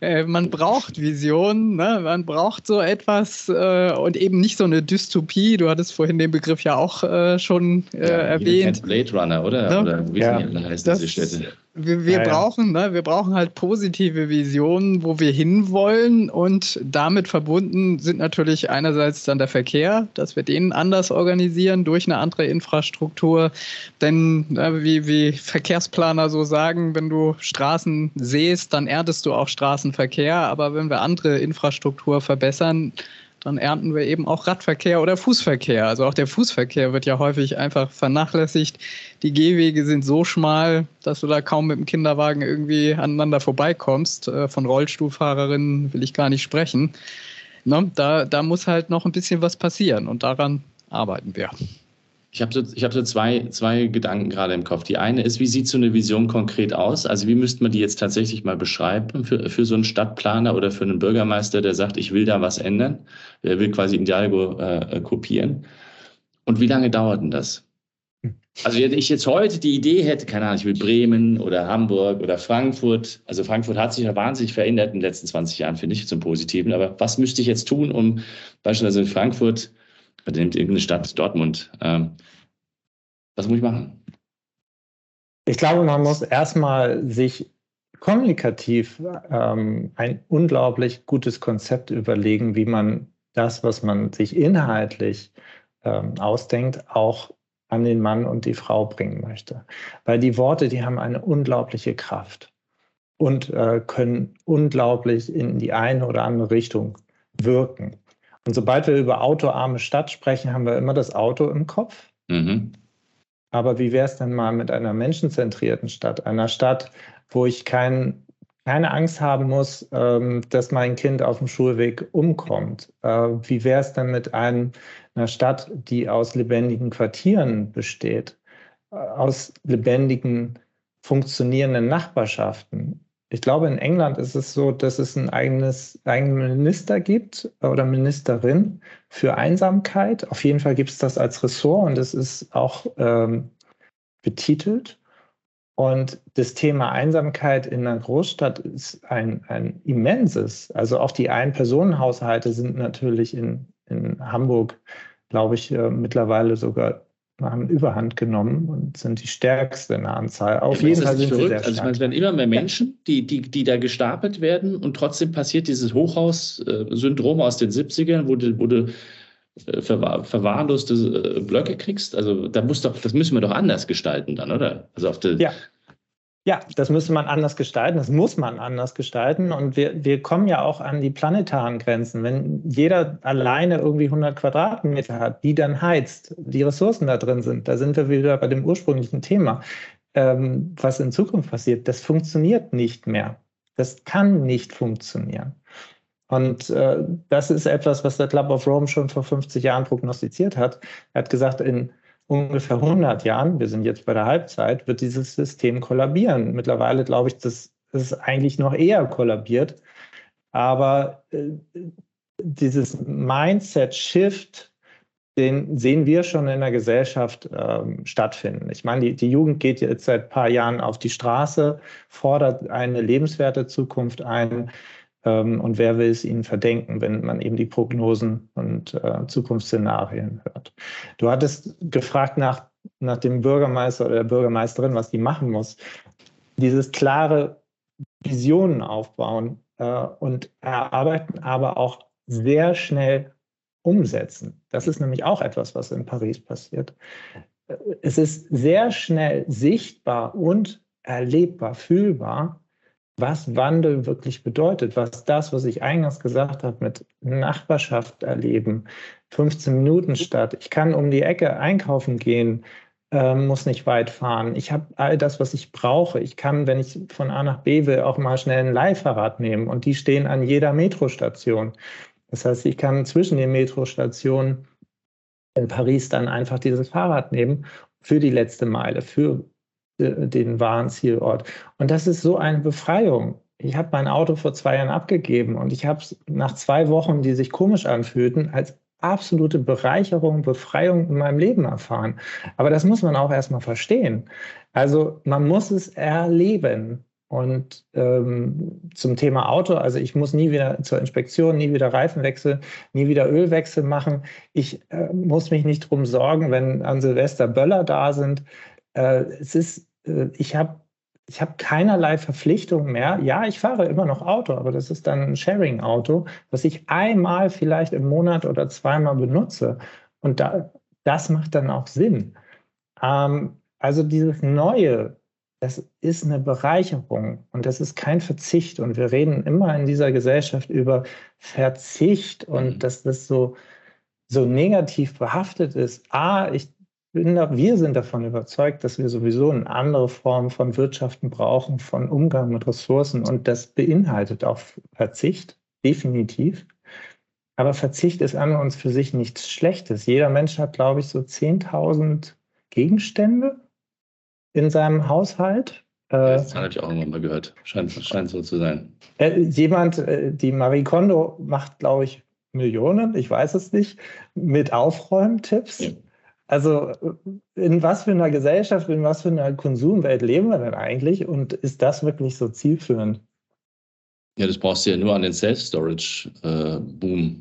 Äh, man braucht Vision, ne? man braucht so etwas äh, und eben nicht so eine Dystopie. Du hattest vorhin den Begriff ja auch äh, schon äh, ja, erwähnt. Blade Runner, oder? Ne? Oder wie ja, heißt das, diese Städte? Wir, wir ja, brauchen, ne, wir brauchen halt positive Visionen, wo wir hinwollen und damit verbunden sind natürlich einerseits dann der Verkehr, dass wir den anders organisieren durch eine andere Infrastruktur. Denn ne, wie, wie Verkehrsplaner so sagen, wenn du Straßen sähst, dann erntest du auch Straßenverkehr. Aber wenn wir andere Infrastruktur verbessern, dann ernten wir eben auch Radverkehr oder Fußverkehr. Also auch der Fußverkehr wird ja häufig einfach vernachlässigt. Die Gehwege sind so schmal, dass du da kaum mit dem Kinderwagen irgendwie aneinander vorbeikommst. Äh, von Rollstuhlfahrerinnen will ich gar nicht sprechen. Ne? Da, da muss halt noch ein bisschen was passieren und daran arbeiten wir. Ich habe so, ich hab so zwei, zwei Gedanken gerade im Kopf. Die eine ist, wie sieht so eine Vision konkret aus? Also wie müsste man die jetzt tatsächlich mal beschreiben für, für so einen Stadtplaner oder für einen Bürgermeister, der sagt, ich will da was ändern, der will quasi Indialgo äh, kopieren. Und wie lange dauert denn das? Also wenn ich jetzt heute die Idee hätte, keine Ahnung, ich will Bremen oder Hamburg oder Frankfurt. Also Frankfurt hat sich ja wahnsinnig verändert in den letzten 20 Jahren, finde ich, zum Positiven. Aber was müsste ich jetzt tun, um beispielsweise in Frankfurt oder nimmt irgendeine Stadt, Dortmund. Ähm, was muss ich machen? Ich glaube, man muss erstmal sich kommunikativ ähm, ein unglaublich gutes Konzept überlegen, wie man das, was man sich inhaltlich ähm, ausdenkt, auch an den Mann und die Frau bringen möchte. Weil die Worte, die haben eine unglaubliche Kraft und äh, können unglaublich in die eine oder andere Richtung wirken. Und sobald wir über autoarme Stadt sprechen, haben wir immer das Auto im Kopf. Mhm. Aber wie wäre es denn mal mit einer menschenzentrierten Stadt? Einer Stadt, wo ich kein, keine Angst haben muss, ähm, dass mein Kind auf dem Schulweg umkommt. Äh, wie wäre es denn mit einem, einer Stadt, die aus lebendigen Quartieren besteht, äh, aus lebendigen, funktionierenden Nachbarschaften? ich glaube, in England ist es so, dass es ein eigenes, eigenen Minister gibt oder Ministerin für Einsamkeit. Auf jeden Fall gibt es das als Ressort und es ist auch ähm, betitelt. Und das Thema Einsamkeit in einer Großstadt ist ein, ein immenses. Also auch die Ein-Personen-Haushalte sind natürlich in, in Hamburg, glaube ich, äh, mittlerweile sogar haben Überhand genommen und sind die stärkste in der Anzahl. Auf ja, jeden Fall sind verrückt? sie sehr Also es werden immer mehr Menschen, die, die, die da gestapelt werden und trotzdem passiert dieses Hochhaus-Syndrom aus den 70ern, wo du, wo du äh, verwahrloste äh, Blöcke kriegst. Also da muss doch, das müssen wir doch anders gestalten dann, oder? Also auf der, ja, ja, das müsste man anders gestalten, das muss man anders gestalten. Und wir, wir kommen ja auch an die planetaren Grenzen. Wenn jeder alleine irgendwie 100 Quadratmeter hat, die dann heizt, die Ressourcen da drin sind, da sind wir wieder bei dem ursprünglichen Thema. Ähm, was in Zukunft passiert, das funktioniert nicht mehr. Das kann nicht funktionieren. Und äh, das ist etwas, was der Club of Rome schon vor 50 Jahren prognostiziert hat. Er hat gesagt, in ungefähr 100 Jahren, wir sind jetzt bei der Halbzeit, wird dieses System kollabieren. Mittlerweile glaube ich, dass es eigentlich noch eher kollabiert. Aber äh, dieses Mindset-Shift, den sehen wir schon in der Gesellschaft ähm, stattfinden. Ich meine, die, die Jugend geht jetzt seit ein paar Jahren auf die Straße, fordert eine lebenswerte Zukunft ein. Ähm, und wer will es ihnen verdenken, wenn man eben die Prognosen und äh, Zukunftsszenarien hört? Du hattest gefragt nach, nach dem Bürgermeister oder der Bürgermeisterin, was die machen muss. Dieses klare Visionen aufbauen äh, und erarbeiten, aber auch sehr schnell umsetzen. Das ist nämlich auch etwas, was in Paris passiert. Es ist sehr schnell sichtbar und erlebbar, fühlbar, was Wandel wirklich bedeutet, was das, was ich eingangs gesagt habe, mit Nachbarschaft erleben, 15 Minuten statt. Ich kann um die Ecke einkaufen gehen, äh, muss nicht weit fahren. Ich habe all das, was ich brauche. Ich kann, wenn ich von A nach B will, auch mal schnell ein Leihfahrrad nehmen und die stehen an jeder Metrostation. Das heißt, ich kann zwischen den Metrostationen in Paris dann einfach dieses Fahrrad nehmen für die letzte Meile, für den wahren Zielort. Und das ist so eine Befreiung. Ich habe mein Auto vor zwei Jahren abgegeben und ich habe es nach zwei Wochen, die sich komisch anfühlten, als absolute Bereicherung, Befreiung in meinem Leben erfahren. Aber das muss man auch erstmal verstehen. Also man muss es erleben. Und ähm, zum Thema Auto, also ich muss nie wieder zur Inspektion, nie wieder Reifenwechsel, nie wieder Ölwechsel machen. Ich äh, muss mich nicht drum sorgen, wenn an Silvester Böller da sind. Äh, es ist äh, ich habe ich habe keinerlei Verpflichtung mehr. Ja, ich fahre immer noch Auto, aber das ist dann ein Sharing-Auto, was ich einmal vielleicht im Monat oder zweimal benutze. Und da, das macht dann auch Sinn. Ähm, also dieses neue das ist eine Bereicherung und das ist kein Verzicht. Und wir reden immer in dieser Gesellschaft über Verzicht und mhm. dass das so, so negativ behaftet ist. A, ich bin da, wir sind davon überzeugt, dass wir sowieso eine andere Form von Wirtschaften brauchen, von Umgang mit Ressourcen und das beinhaltet auch Verzicht, definitiv. Aber Verzicht ist an uns für sich nichts Schlechtes. Jeder Mensch hat, glaube ich, so 10.000 Gegenstände in seinem Haushalt. Das habe ich auch irgendwann mal gehört. Scheint, scheint so zu sein. Äh, jemand, äh, die Marie Kondo macht, glaube ich, Millionen, ich weiß es nicht, mit Aufräumtipps. Ja. Also in was für einer Gesellschaft, in was für einer Konsumwelt leben wir denn eigentlich? Und ist das wirklich so zielführend? Ja, das brauchst du ja nur an den Self-Storage-Boom äh,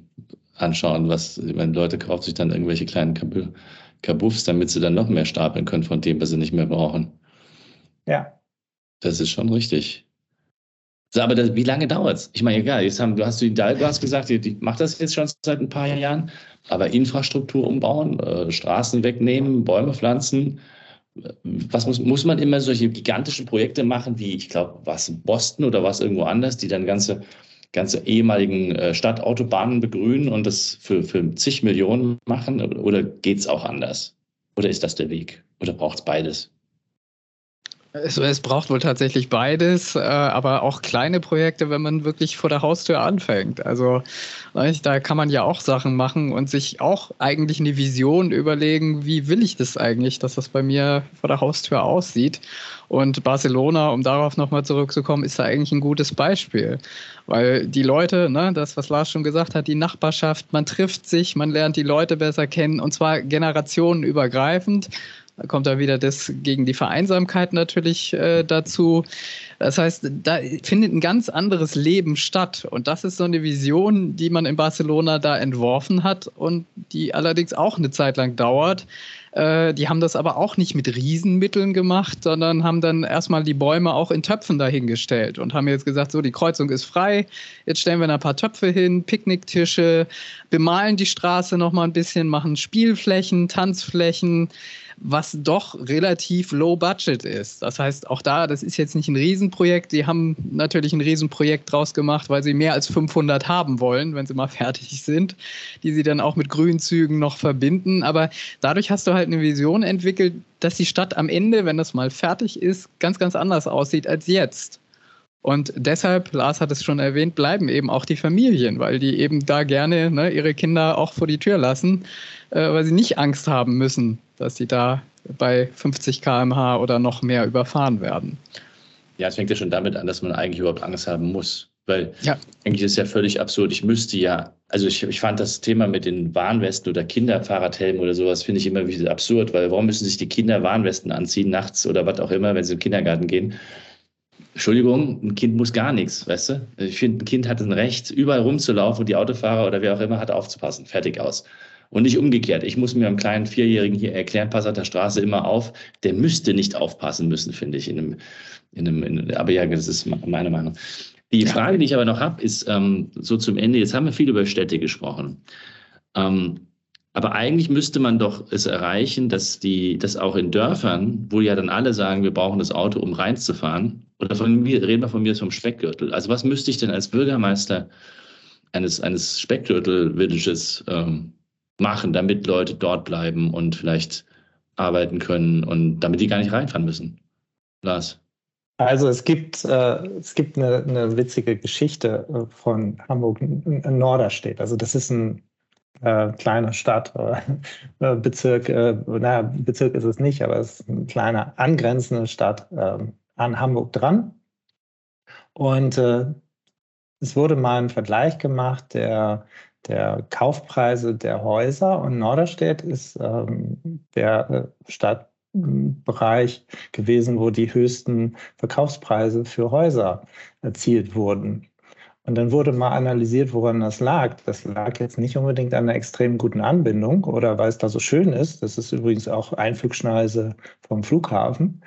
anschauen. Was, ich meine, Leute kaufen sich dann irgendwelche kleinen Kabuffs, damit sie dann noch mehr stapeln können von dem, was sie nicht mehr brauchen. Ja. Das ist schon richtig. So, aber das, wie lange dauert es? Ich meine, egal, jetzt haben, du hast Hidalgo hast gesagt, die, macht das jetzt schon seit ein paar Jahren, aber Infrastruktur umbauen, äh, Straßen wegnehmen, Bäume pflanzen. Was muss, muss man immer solche gigantischen Projekte machen, wie, ich glaube, was Boston oder was irgendwo anders, die dann ganze, ganze ehemaligen äh, Stadtautobahnen begrünen und das für, für zig Millionen machen? Oder geht es auch anders? Oder ist das der Weg? Oder braucht es beides? Es, es, braucht wohl tatsächlich beides, äh, aber auch kleine Projekte, wenn man wirklich vor der Haustür anfängt. Also da kann man ja auch Sachen machen und sich auch eigentlich eine Vision überlegen, wie will ich das eigentlich, dass das bei mir vor der Haustür aussieht. Und Barcelona, um darauf nochmal zurückzukommen, ist da eigentlich ein gutes Beispiel. Weil die Leute, ne, das, was Lars schon gesagt hat, die Nachbarschaft, man trifft sich, man lernt die Leute besser kennen und zwar generationenübergreifend. Da kommt da wieder das gegen die Vereinsamkeit natürlich äh, dazu. Das heißt, da findet ein ganz anderes Leben statt. Und das ist so eine Vision, die man in Barcelona da entworfen hat und die allerdings auch eine Zeit lang dauert. Äh, die haben das aber auch nicht mit Riesenmitteln gemacht, sondern haben dann erstmal die Bäume auch in Töpfen dahingestellt und haben jetzt gesagt, so, die Kreuzung ist frei, jetzt stellen wir ein paar Töpfe hin, Picknicktische, bemalen die Straße nochmal ein bisschen, machen Spielflächen, Tanzflächen was doch relativ low budget ist. Das heißt, auch da, das ist jetzt nicht ein Riesenprojekt. Sie haben natürlich ein Riesenprojekt draus gemacht, weil sie mehr als 500 haben wollen, wenn sie mal fertig sind, die sie dann auch mit Grünzügen noch verbinden. Aber dadurch hast du halt eine Vision entwickelt, dass die Stadt am Ende, wenn das mal fertig ist, ganz, ganz anders aussieht als jetzt. Und deshalb, Lars hat es schon erwähnt, bleiben eben auch die Familien, weil die eben da gerne ne, ihre Kinder auch vor die Tür lassen, äh, weil sie nicht Angst haben müssen, dass sie da bei 50 km/h oder noch mehr überfahren werden. Ja, es fängt ja schon damit an, dass man eigentlich überhaupt Angst haben muss. Weil ja. eigentlich ist es ja völlig absurd. Ich müsste ja, also ich, ich fand das Thema mit den Warnwesten oder Kinderfahrradhelmen oder sowas, finde ich immer wieder absurd, weil warum müssen sich die Kinder Warnwesten anziehen, nachts oder was auch immer, wenn sie in den Kindergarten gehen? Entschuldigung, ein Kind muss gar nichts, weißt du? Ich finde, ein Kind hat ein Recht, überall rumzulaufen und die Autofahrer oder wer auch immer hat aufzupassen. Fertig aus. Und nicht umgekehrt. Ich muss mir einem kleinen Vierjährigen hier erklären, pass auf der Straße immer auf. Der müsste nicht aufpassen müssen, finde ich. In einem, in einem, in, aber ja, das ist meine Meinung. Die. Frage, die ich aber noch habe, ist ähm, so zum Ende. Jetzt haben wir viel über Städte gesprochen. Ähm, aber eigentlich müsste man doch es erreichen, dass die, dass auch in Dörfern, wo ja dann alle sagen, wir brauchen das Auto, um reinzufahren, oder von mir, reden wir von mir vom Speckgürtel. Also was müsste ich denn als Bürgermeister eines, eines Speckgürtel-Villages ähm, machen, damit Leute dort bleiben und vielleicht arbeiten können und damit die gar nicht reinfahren müssen. Lars. Also es gibt, äh, es gibt eine, eine witzige Geschichte äh, von Hamburg Norderstedt. Also das ist ein äh, kleiner Stadt, äh, Bezirk, äh, naja, Bezirk ist es nicht, aber es ist eine kleine angrenzende Stadt äh, an Hamburg dran. Und äh, es wurde mal ein Vergleich gemacht, der der Kaufpreise der Häuser und Norderstedt ist ähm, der äh, Stadtbereich gewesen, wo die höchsten Verkaufspreise für Häuser erzielt wurden. Und dann wurde mal analysiert, woran das lag. Das lag jetzt nicht unbedingt an einer extrem guten Anbindung oder weil es da so schön ist. Das ist übrigens auch Einflugschneise vom Flughafen.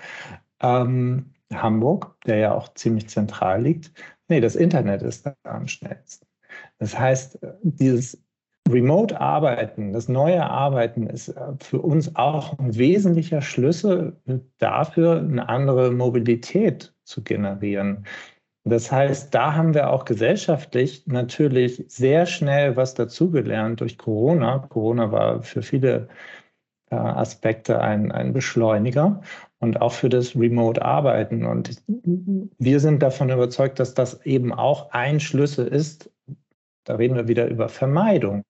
Ähm, Hamburg, der ja auch ziemlich zentral liegt. Nee, das Internet ist da am schnellsten. Das heißt, dieses Remote-Arbeiten, das neue Arbeiten ist für uns auch ein wesentlicher Schlüssel dafür, eine andere Mobilität zu generieren. Das heißt, da haben wir auch gesellschaftlich natürlich sehr schnell was dazugelernt durch Corona. Corona war für viele äh, Aspekte ein, ein Beschleuniger und auch für das Remote-Arbeiten. Und wir sind davon überzeugt, dass das eben auch ein Schlüssel ist. Da reden wir wieder über Vermeidung.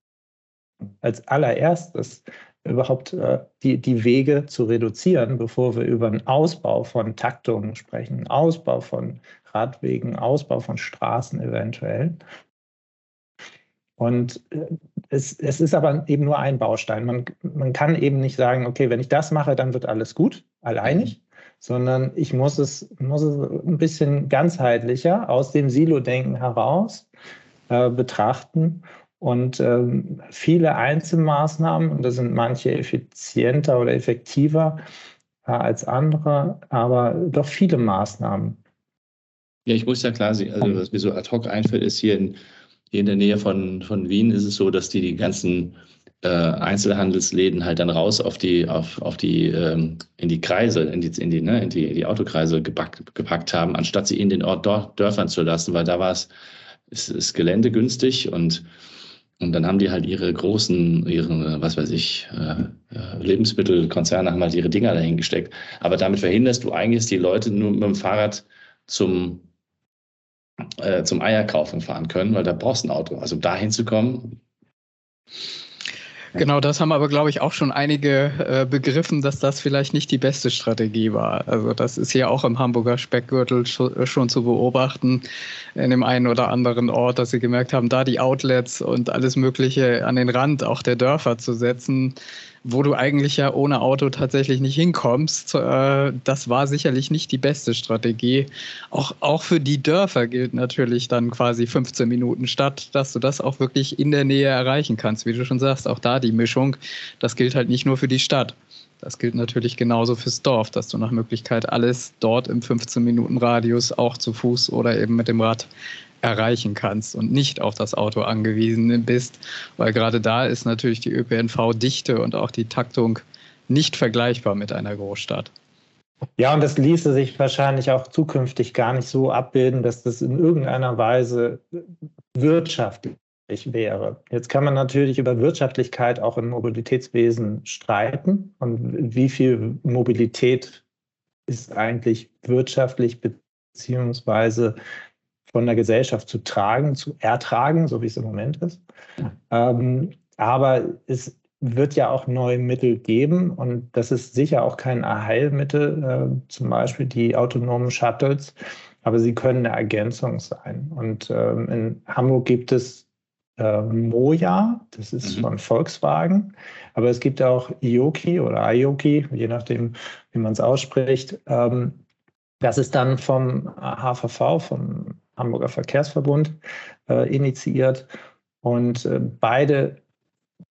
Als allererstes überhaupt äh, die, die Wege zu reduzieren, bevor wir über einen Ausbau von Taktungen sprechen, Ausbau von Radwegen, Ausbau von Straßen eventuell. Und äh, es, es ist aber eben nur ein Baustein. Man, man kann eben nicht sagen, okay, wenn ich das mache, dann wird alles gut, alleinig, sondern ich muss es, muss es ein bisschen ganzheitlicher aus dem Silo-Denken heraus äh, betrachten und ähm, viele Einzelmaßnahmen, und da sind manche effizienter oder effektiver äh, als andere, aber doch viele Maßnahmen. Ja, ich muss ja klar sehen, also was mir so ad hoc einfällt, ist hier in, hier in der Nähe von, von Wien ist es so, dass die die ganzen äh, Einzelhandelsläden halt dann raus auf die, auf, auf die, ähm, in die Kreise, in die, in die, ne, in die, in die Autokreise gepackt, gepackt haben, anstatt sie in den Ort Dörfern zu lassen, weil da war es, ist, ist Gelände günstig und und dann haben die halt ihre großen, ihre, was weiß ich, äh, äh, Lebensmittelkonzerne haben halt ihre Dinger dahin gesteckt. Aber damit verhinderst du eigentlich, dass die Leute nur mit dem Fahrrad zum, äh, zum Eierkaufen fahren können, weil da brauchst du ein Auto. Also um da hinzukommen, Genau, das haben aber, glaube ich, auch schon einige äh, begriffen, dass das vielleicht nicht die beste Strategie war. Also das ist hier auch im Hamburger Speckgürtel schon, äh, schon zu beobachten, in dem einen oder anderen Ort, dass sie gemerkt haben, da die Outlets und alles Mögliche an den Rand auch der Dörfer zu setzen, wo du eigentlich ja ohne Auto tatsächlich nicht hinkommst. Äh, das war sicherlich nicht die beste Strategie. Auch, auch für die Dörfer gilt natürlich dann quasi 15 Minuten Stadt, dass du das auch wirklich in der Nähe erreichen kannst. Wie du schon sagst, auch da die Mischung, das gilt halt nicht nur für die Stadt. Das gilt natürlich genauso fürs Dorf, dass du nach Möglichkeit alles dort im 15 Minuten Radius auch zu Fuß oder eben mit dem Rad erreichen kannst und nicht auf das Auto angewiesen bist, weil gerade da ist natürlich die ÖPNV-Dichte und auch die Taktung nicht vergleichbar mit einer Großstadt. Ja, und das ließe sich wahrscheinlich auch zukünftig gar nicht so abbilden, dass das in irgendeiner Weise wirtschaftlich wäre. Jetzt kann man natürlich über Wirtschaftlichkeit auch im Mobilitätswesen streiten und wie viel Mobilität ist eigentlich wirtschaftlich beziehungsweise von der Gesellschaft zu tragen, zu ertragen, so wie es im Moment ist. Ähm, aber es wird ja auch neue Mittel geben und das ist sicher auch kein Heilmittel, äh, zum Beispiel die autonomen Shuttles, aber sie können eine Ergänzung sein. Und ähm, in Hamburg gibt es äh, Moja, das ist mhm. von Volkswagen, aber es gibt auch Ioki oder Ioki, je nachdem, wie man es ausspricht. Ähm, das ist dann vom HVV, vom Hamburger Verkehrsverbund, äh, initiiert. Und äh, beide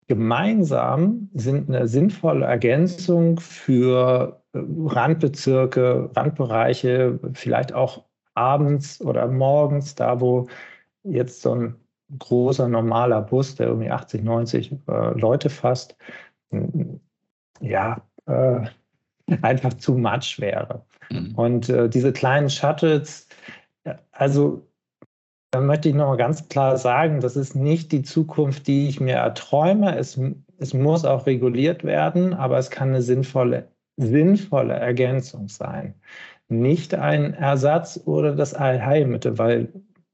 gemeinsam sind eine sinnvolle Ergänzung für äh, Randbezirke, Randbereiche, vielleicht auch abends oder morgens, da wo jetzt so ein großer normaler Bus, der irgendwie 80, 90 äh, Leute fasst, ja, äh, einfach zu much wäre. Mhm. Und äh, diese kleinen Shuttles, also da möchte ich noch mal ganz klar sagen, das ist nicht die Zukunft, die ich mir erträume. Es, es muss auch reguliert werden, aber es kann eine sinnvolle, sinnvolle Ergänzung sein. Nicht ein Ersatz oder das Allheilmittel, weil,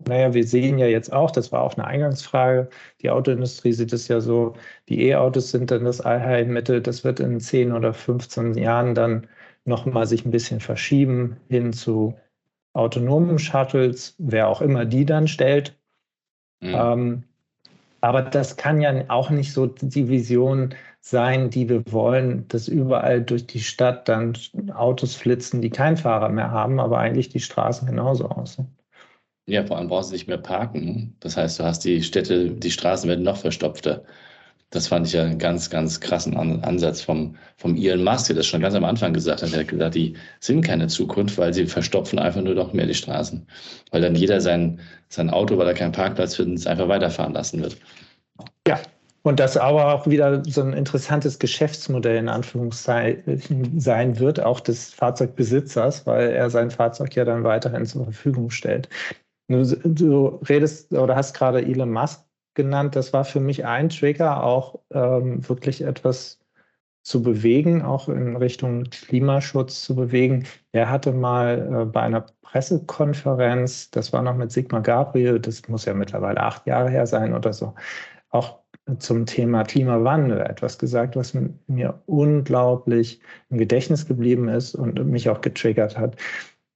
naja, wir sehen ja jetzt auch, das war auch eine Eingangsfrage, die Autoindustrie sieht es ja so, die E-Autos sind dann das Allheilmittel, das wird in 10 oder 15 Jahren dann nochmal sich ein bisschen verschieben hin zu autonomen Shuttles, wer auch immer die dann stellt. Mhm. Ähm, aber das kann ja auch nicht so die Vision sein, die wir wollen, dass überall durch die Stadt dann Autos flitzen, die keinen Fahrer mehr haben, aber eigentlich die Straßen genauso aussehen. Ja, vor allem brauchst du nicht mehr parken. Das heißt, du hast die Städte, die Straßen werden noch verstopfter. Das fand ich ja einen ganz, ganz krassen Ansatz vom, vom Elon Musk, der das schon ganz am Anfang gesagt hat. Er hat gesagt, die sind keine Zukunft, weil sie verstopfen einfach nur noch mehr die Straßen. Weil dann jeder sein, sein Auto, weil er keinen Parkplatz findet, einfach weiterfahren lassen wird. Ja, Und das aber auch wieder so ein interessantes Geschäftsmodell in Anführungszeichen sein wird, auch des Fahrzeugbesitzers, weil er sein Fahrzeug ja dann weiterhin zur Verfügung stellt. Du, du redest oder hast gerade Elon Musk genannt. Das war für mich ein Trigger, auch ähm, wirklich etwas zu bewegen, auch in Richtung Klimaschutz zu bewegen. Er hatte mal äh, bei einer Pressekonferenz, das war noch mit Sigmar Gabriel, das muss ja mittlerweile acht Jahre her sein oder so, auch zum Thema Klimawandel etwas gesagt, was mir unglaublich im Gedächtnis geblieben ist und mich auch getriggert hat.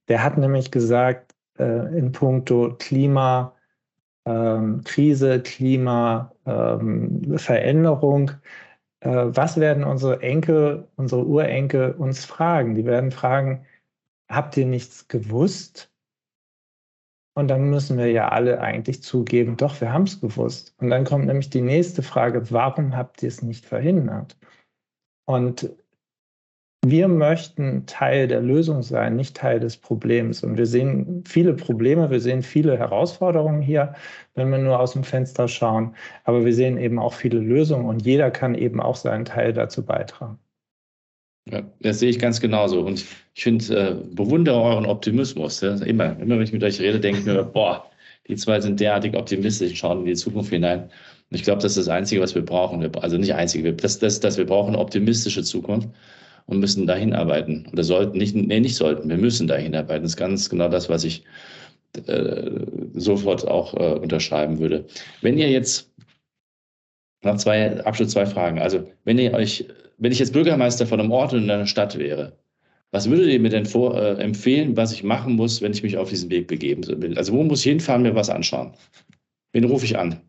Der hat nämlich gesagt, äh, in puncto Klima, ähm, Krise, Klimaveränderung, ähm, äh, was werden unsere Enkel, unsere Urenkel uns fragen? Die werden fragen, habt ihr nichts gewusst? Und dann müssen wir ja alle eigentlich zugeben, doch, wir haben es gewusst. Und dann kommt nämlich die nächste Frage, warum habt ihr es nicht verhindert? Und wir möchten Teil der Lösung sein, nicht Teil des Problems. Und wir sehen viele Probleme, wir sehen viele Herausforderungen hier, wenn wir nur aus dem Fenster schauen. Aber wir sehen eben auch viele Lösungen und jeder kann eben auch seinen Teil dazu beitragen. Ja, das sehe ich ganz genauso. Und ich finde, äh, bewundere euren Optimismus. Ja? Immer, immer wenn ich mit euch rede, denke ich mir, boah, die zwei sind derartig optimistisch, schauen in die Zukunft hinein. Und ich glaube, das ist das Einzige, was wir brauchen. Also nicht Einzige, das, das, das wir brauchen eine optimistische Zukunft und müssen dahin arbeiten. Oder sollten, nicht, nee, nicht sollten, wir müssen dahin arbeiten. Das ist ganz genau das, was ich äh, sofort auch äh, unterschreiben würde. Wenn ihr jetzt, nach zwei, Abschluss zwei Fragen, also wenn ihr euch, wenn ich jetzt Bürgermeister von einem Ort in einer Stadt wäre, was würdet ihr mir denn vor, äh, empfehlen, was ich machen muss, wenn ich mich auf diesen Weg begeben will? Also wo muss ich hinfahren, mir was anschauen? Wen rufe ich an?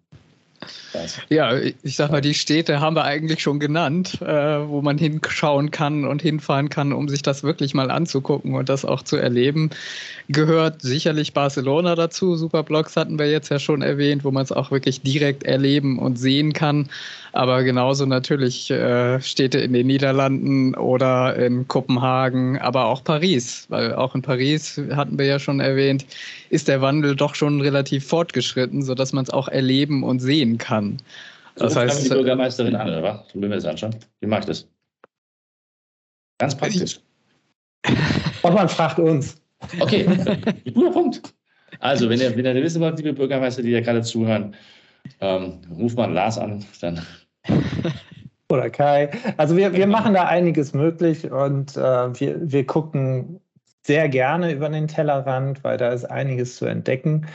Ja, ich sag mal, die Städte haben wir eigentlich schon genannt, äh, wo man hinschauen kann und hinfahren kann, um sich das wirklich mal anzugucken und das auch zu erleben. Gehört sicherlich Barcelona dazu. Superblocks hatten wir jetzt ja schon erwähnt, wo man es auch wirklich direkt erleben und sehen kann. Aber genauso natürlich äh, Städte in den Niederlanden oder in Kopenhagen, aber auch Paris, weil auch in Paris hatten wir ja schon erwähnt, ist der Wandel doch schon relativ fortgeschritten, sodass man es auch erleben und sehen kann. Das so heißt, die Bürgermeisterin an, oder was? Sollen wir das anschauen? Wie mache ich das? Ganz praktisch. Und man fragt uns. Okay, guter Punkt. Also, wenn ihr, wenn ihr wissen wollt, liebe Bürgermeister, die da gerade zuhören, ähm, ruft mal Lars an, dann. Oder Kai. Also wir, wir machen da einiges möglich und äh, wir, wir gucken sehr gerne über den Tellerrand, weil da ist einiges zu entdecken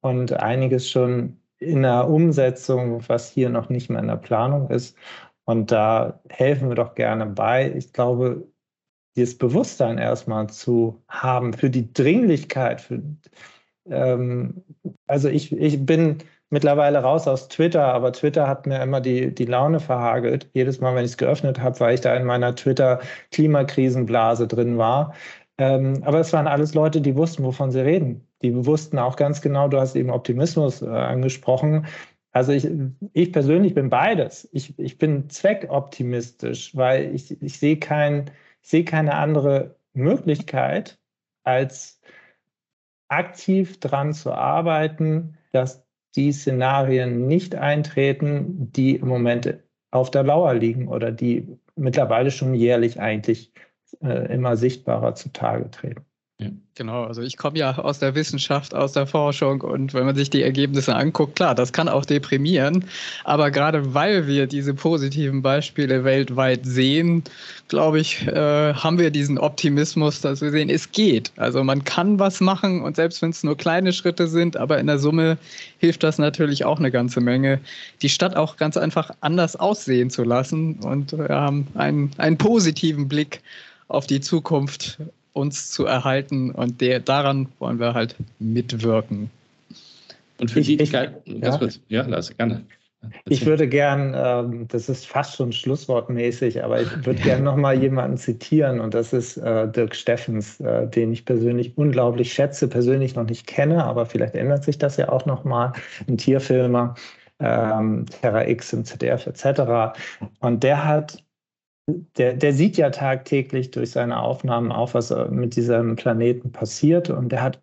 und einiges schon in der Umsetzung, was hier noch nicht mehr in der Planung ist. Und da helfen wir doch gerne bei. Ich glaube, dieses Bewusstsein erstmal zu haben für die Dringlichkeit. Für, ähm, also ich, ich bin mittlerweile raus aus Twitter, aber Twitter hat mir immer die, die Laune verhagelt. Jedes Mal, wenn ich es geöffnet habe, weil ich da in meiner Twitter-Klimakrisenblase drin war. Ähm, aber es waren alles Leute, die wussten, wovon sie reden. Die wussten auch ganz genau, du hast eben Optimismus äh, angesprochen. Also ich, ich persönlich bin beides. Ich, ich bin zweckoptimistisch, weil ich, ich sehe kein, sehe keine andere Möglichkeit, als aktiv daran zu arbeiten, dass die Szenarien nicht eintreten, die im Moment auf der Lauer liegen oder die mittlerweile schon jährlich eigentlich äh, immer sichtbarer zutage treten. Genau, also ich komme ja aus der Wissenschaft, aus der Forschung und wenn man sich die Ergebnisse anguckt, klar, das kann auch deprimieren, aber gerade weil wir diese positiven Beispiele weltweit sehen, glaube ich, äh, haben wir diesen Optimismus, dass wir sehen, es geht. Also man kann was machen und selbst wenn es nur kleine Schritte sind, aber in der Summe hilft das natürlich auch eine ganze Menge, die Stadt auch ganz einfach anders aussehen zu lassen. Und wir haben einen, einen positiven Blick auf die Zukunft uns zu erhalten und der, daran wollen wir halt mitwirken. Und für die, ich, ganz ja. kurz, ja, lass, gerne. Ich würde gern, ähm, das ist fast schon schlusswortmäßig, aber ich würde gern nochmal jemanden zitieren und das ist äh, Dirk Steffens, äh, den ich persönlich unglaublich schätze, persönlich noch nicht kenne, aber vielleicht ändert sich das ja auch nochmal. Ein Tierfilmer, ähm, Terra X im ZDF etc. Und der hat der, der sieht ja tagtäglich durch seine Aufnahmen auf, was mit diesem Planeten passiert. Und der hat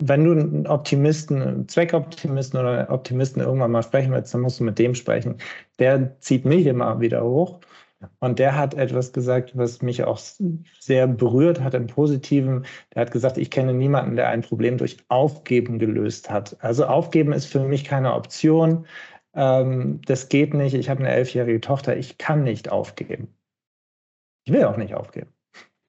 wenn du einen Optimisten, einen Zweckoptimisten oder einen Optimisten irgendwann mal sprechen willst, dann musst du mit dem sprechen. Der zieht mich immer wieder hoch. Und der hat etwas gesagt, was mich auch sehr berührt hat im Positiven. Der hat gesagt, ich kenne niemanden, der ein Problem durch Aufgeben gelöst hat. Also Aufgeben ist für mich keine Option. Ähm, das geht nicht. Ich habe eine elfjährige Tochter. Ich kann nicht aufgeben. Ich will auch nicht aufgeben.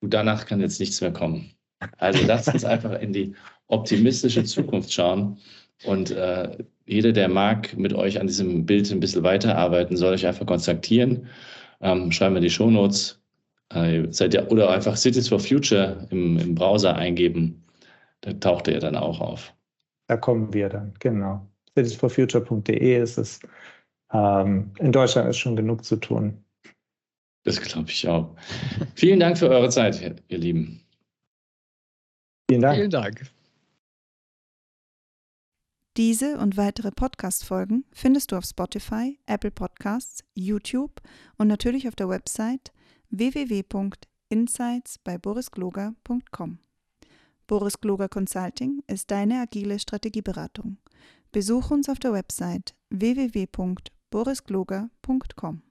Danach kann jetzt nichts mehr kommen. Also lass uns einfach in die optimistische Zukunft schauen. Und äh, jeder, der mag, mit euch an diesem Bild ein bisschen weiterarbeiten, soll euch einfach kontaktieren. Ähm, schreiben wir die Shownotes. Äh, seid ihr, oder einfach Cities for Future im, im Browser eingeben. Da taucht ihr dann auch auf. Da kommen wir dann, genau. citiesforfuture.de ist es. Ähm, in Deutschland ist schon genug zu tun. Das glaube ich auch. Vielen Dank für eure Zeit, ihr Lieben. Vielen Dank. Vielen Dank. Diese und weitere Podcast-Folgen findest du auf Spotify, Apple Podcasts, YouTube und natürlich auf der Website www.insights bei borisgloger.com. Boris Gloger Consulting ist deine agile Strategieberatung. Besuch uns auf der Website www.borisgloger.com.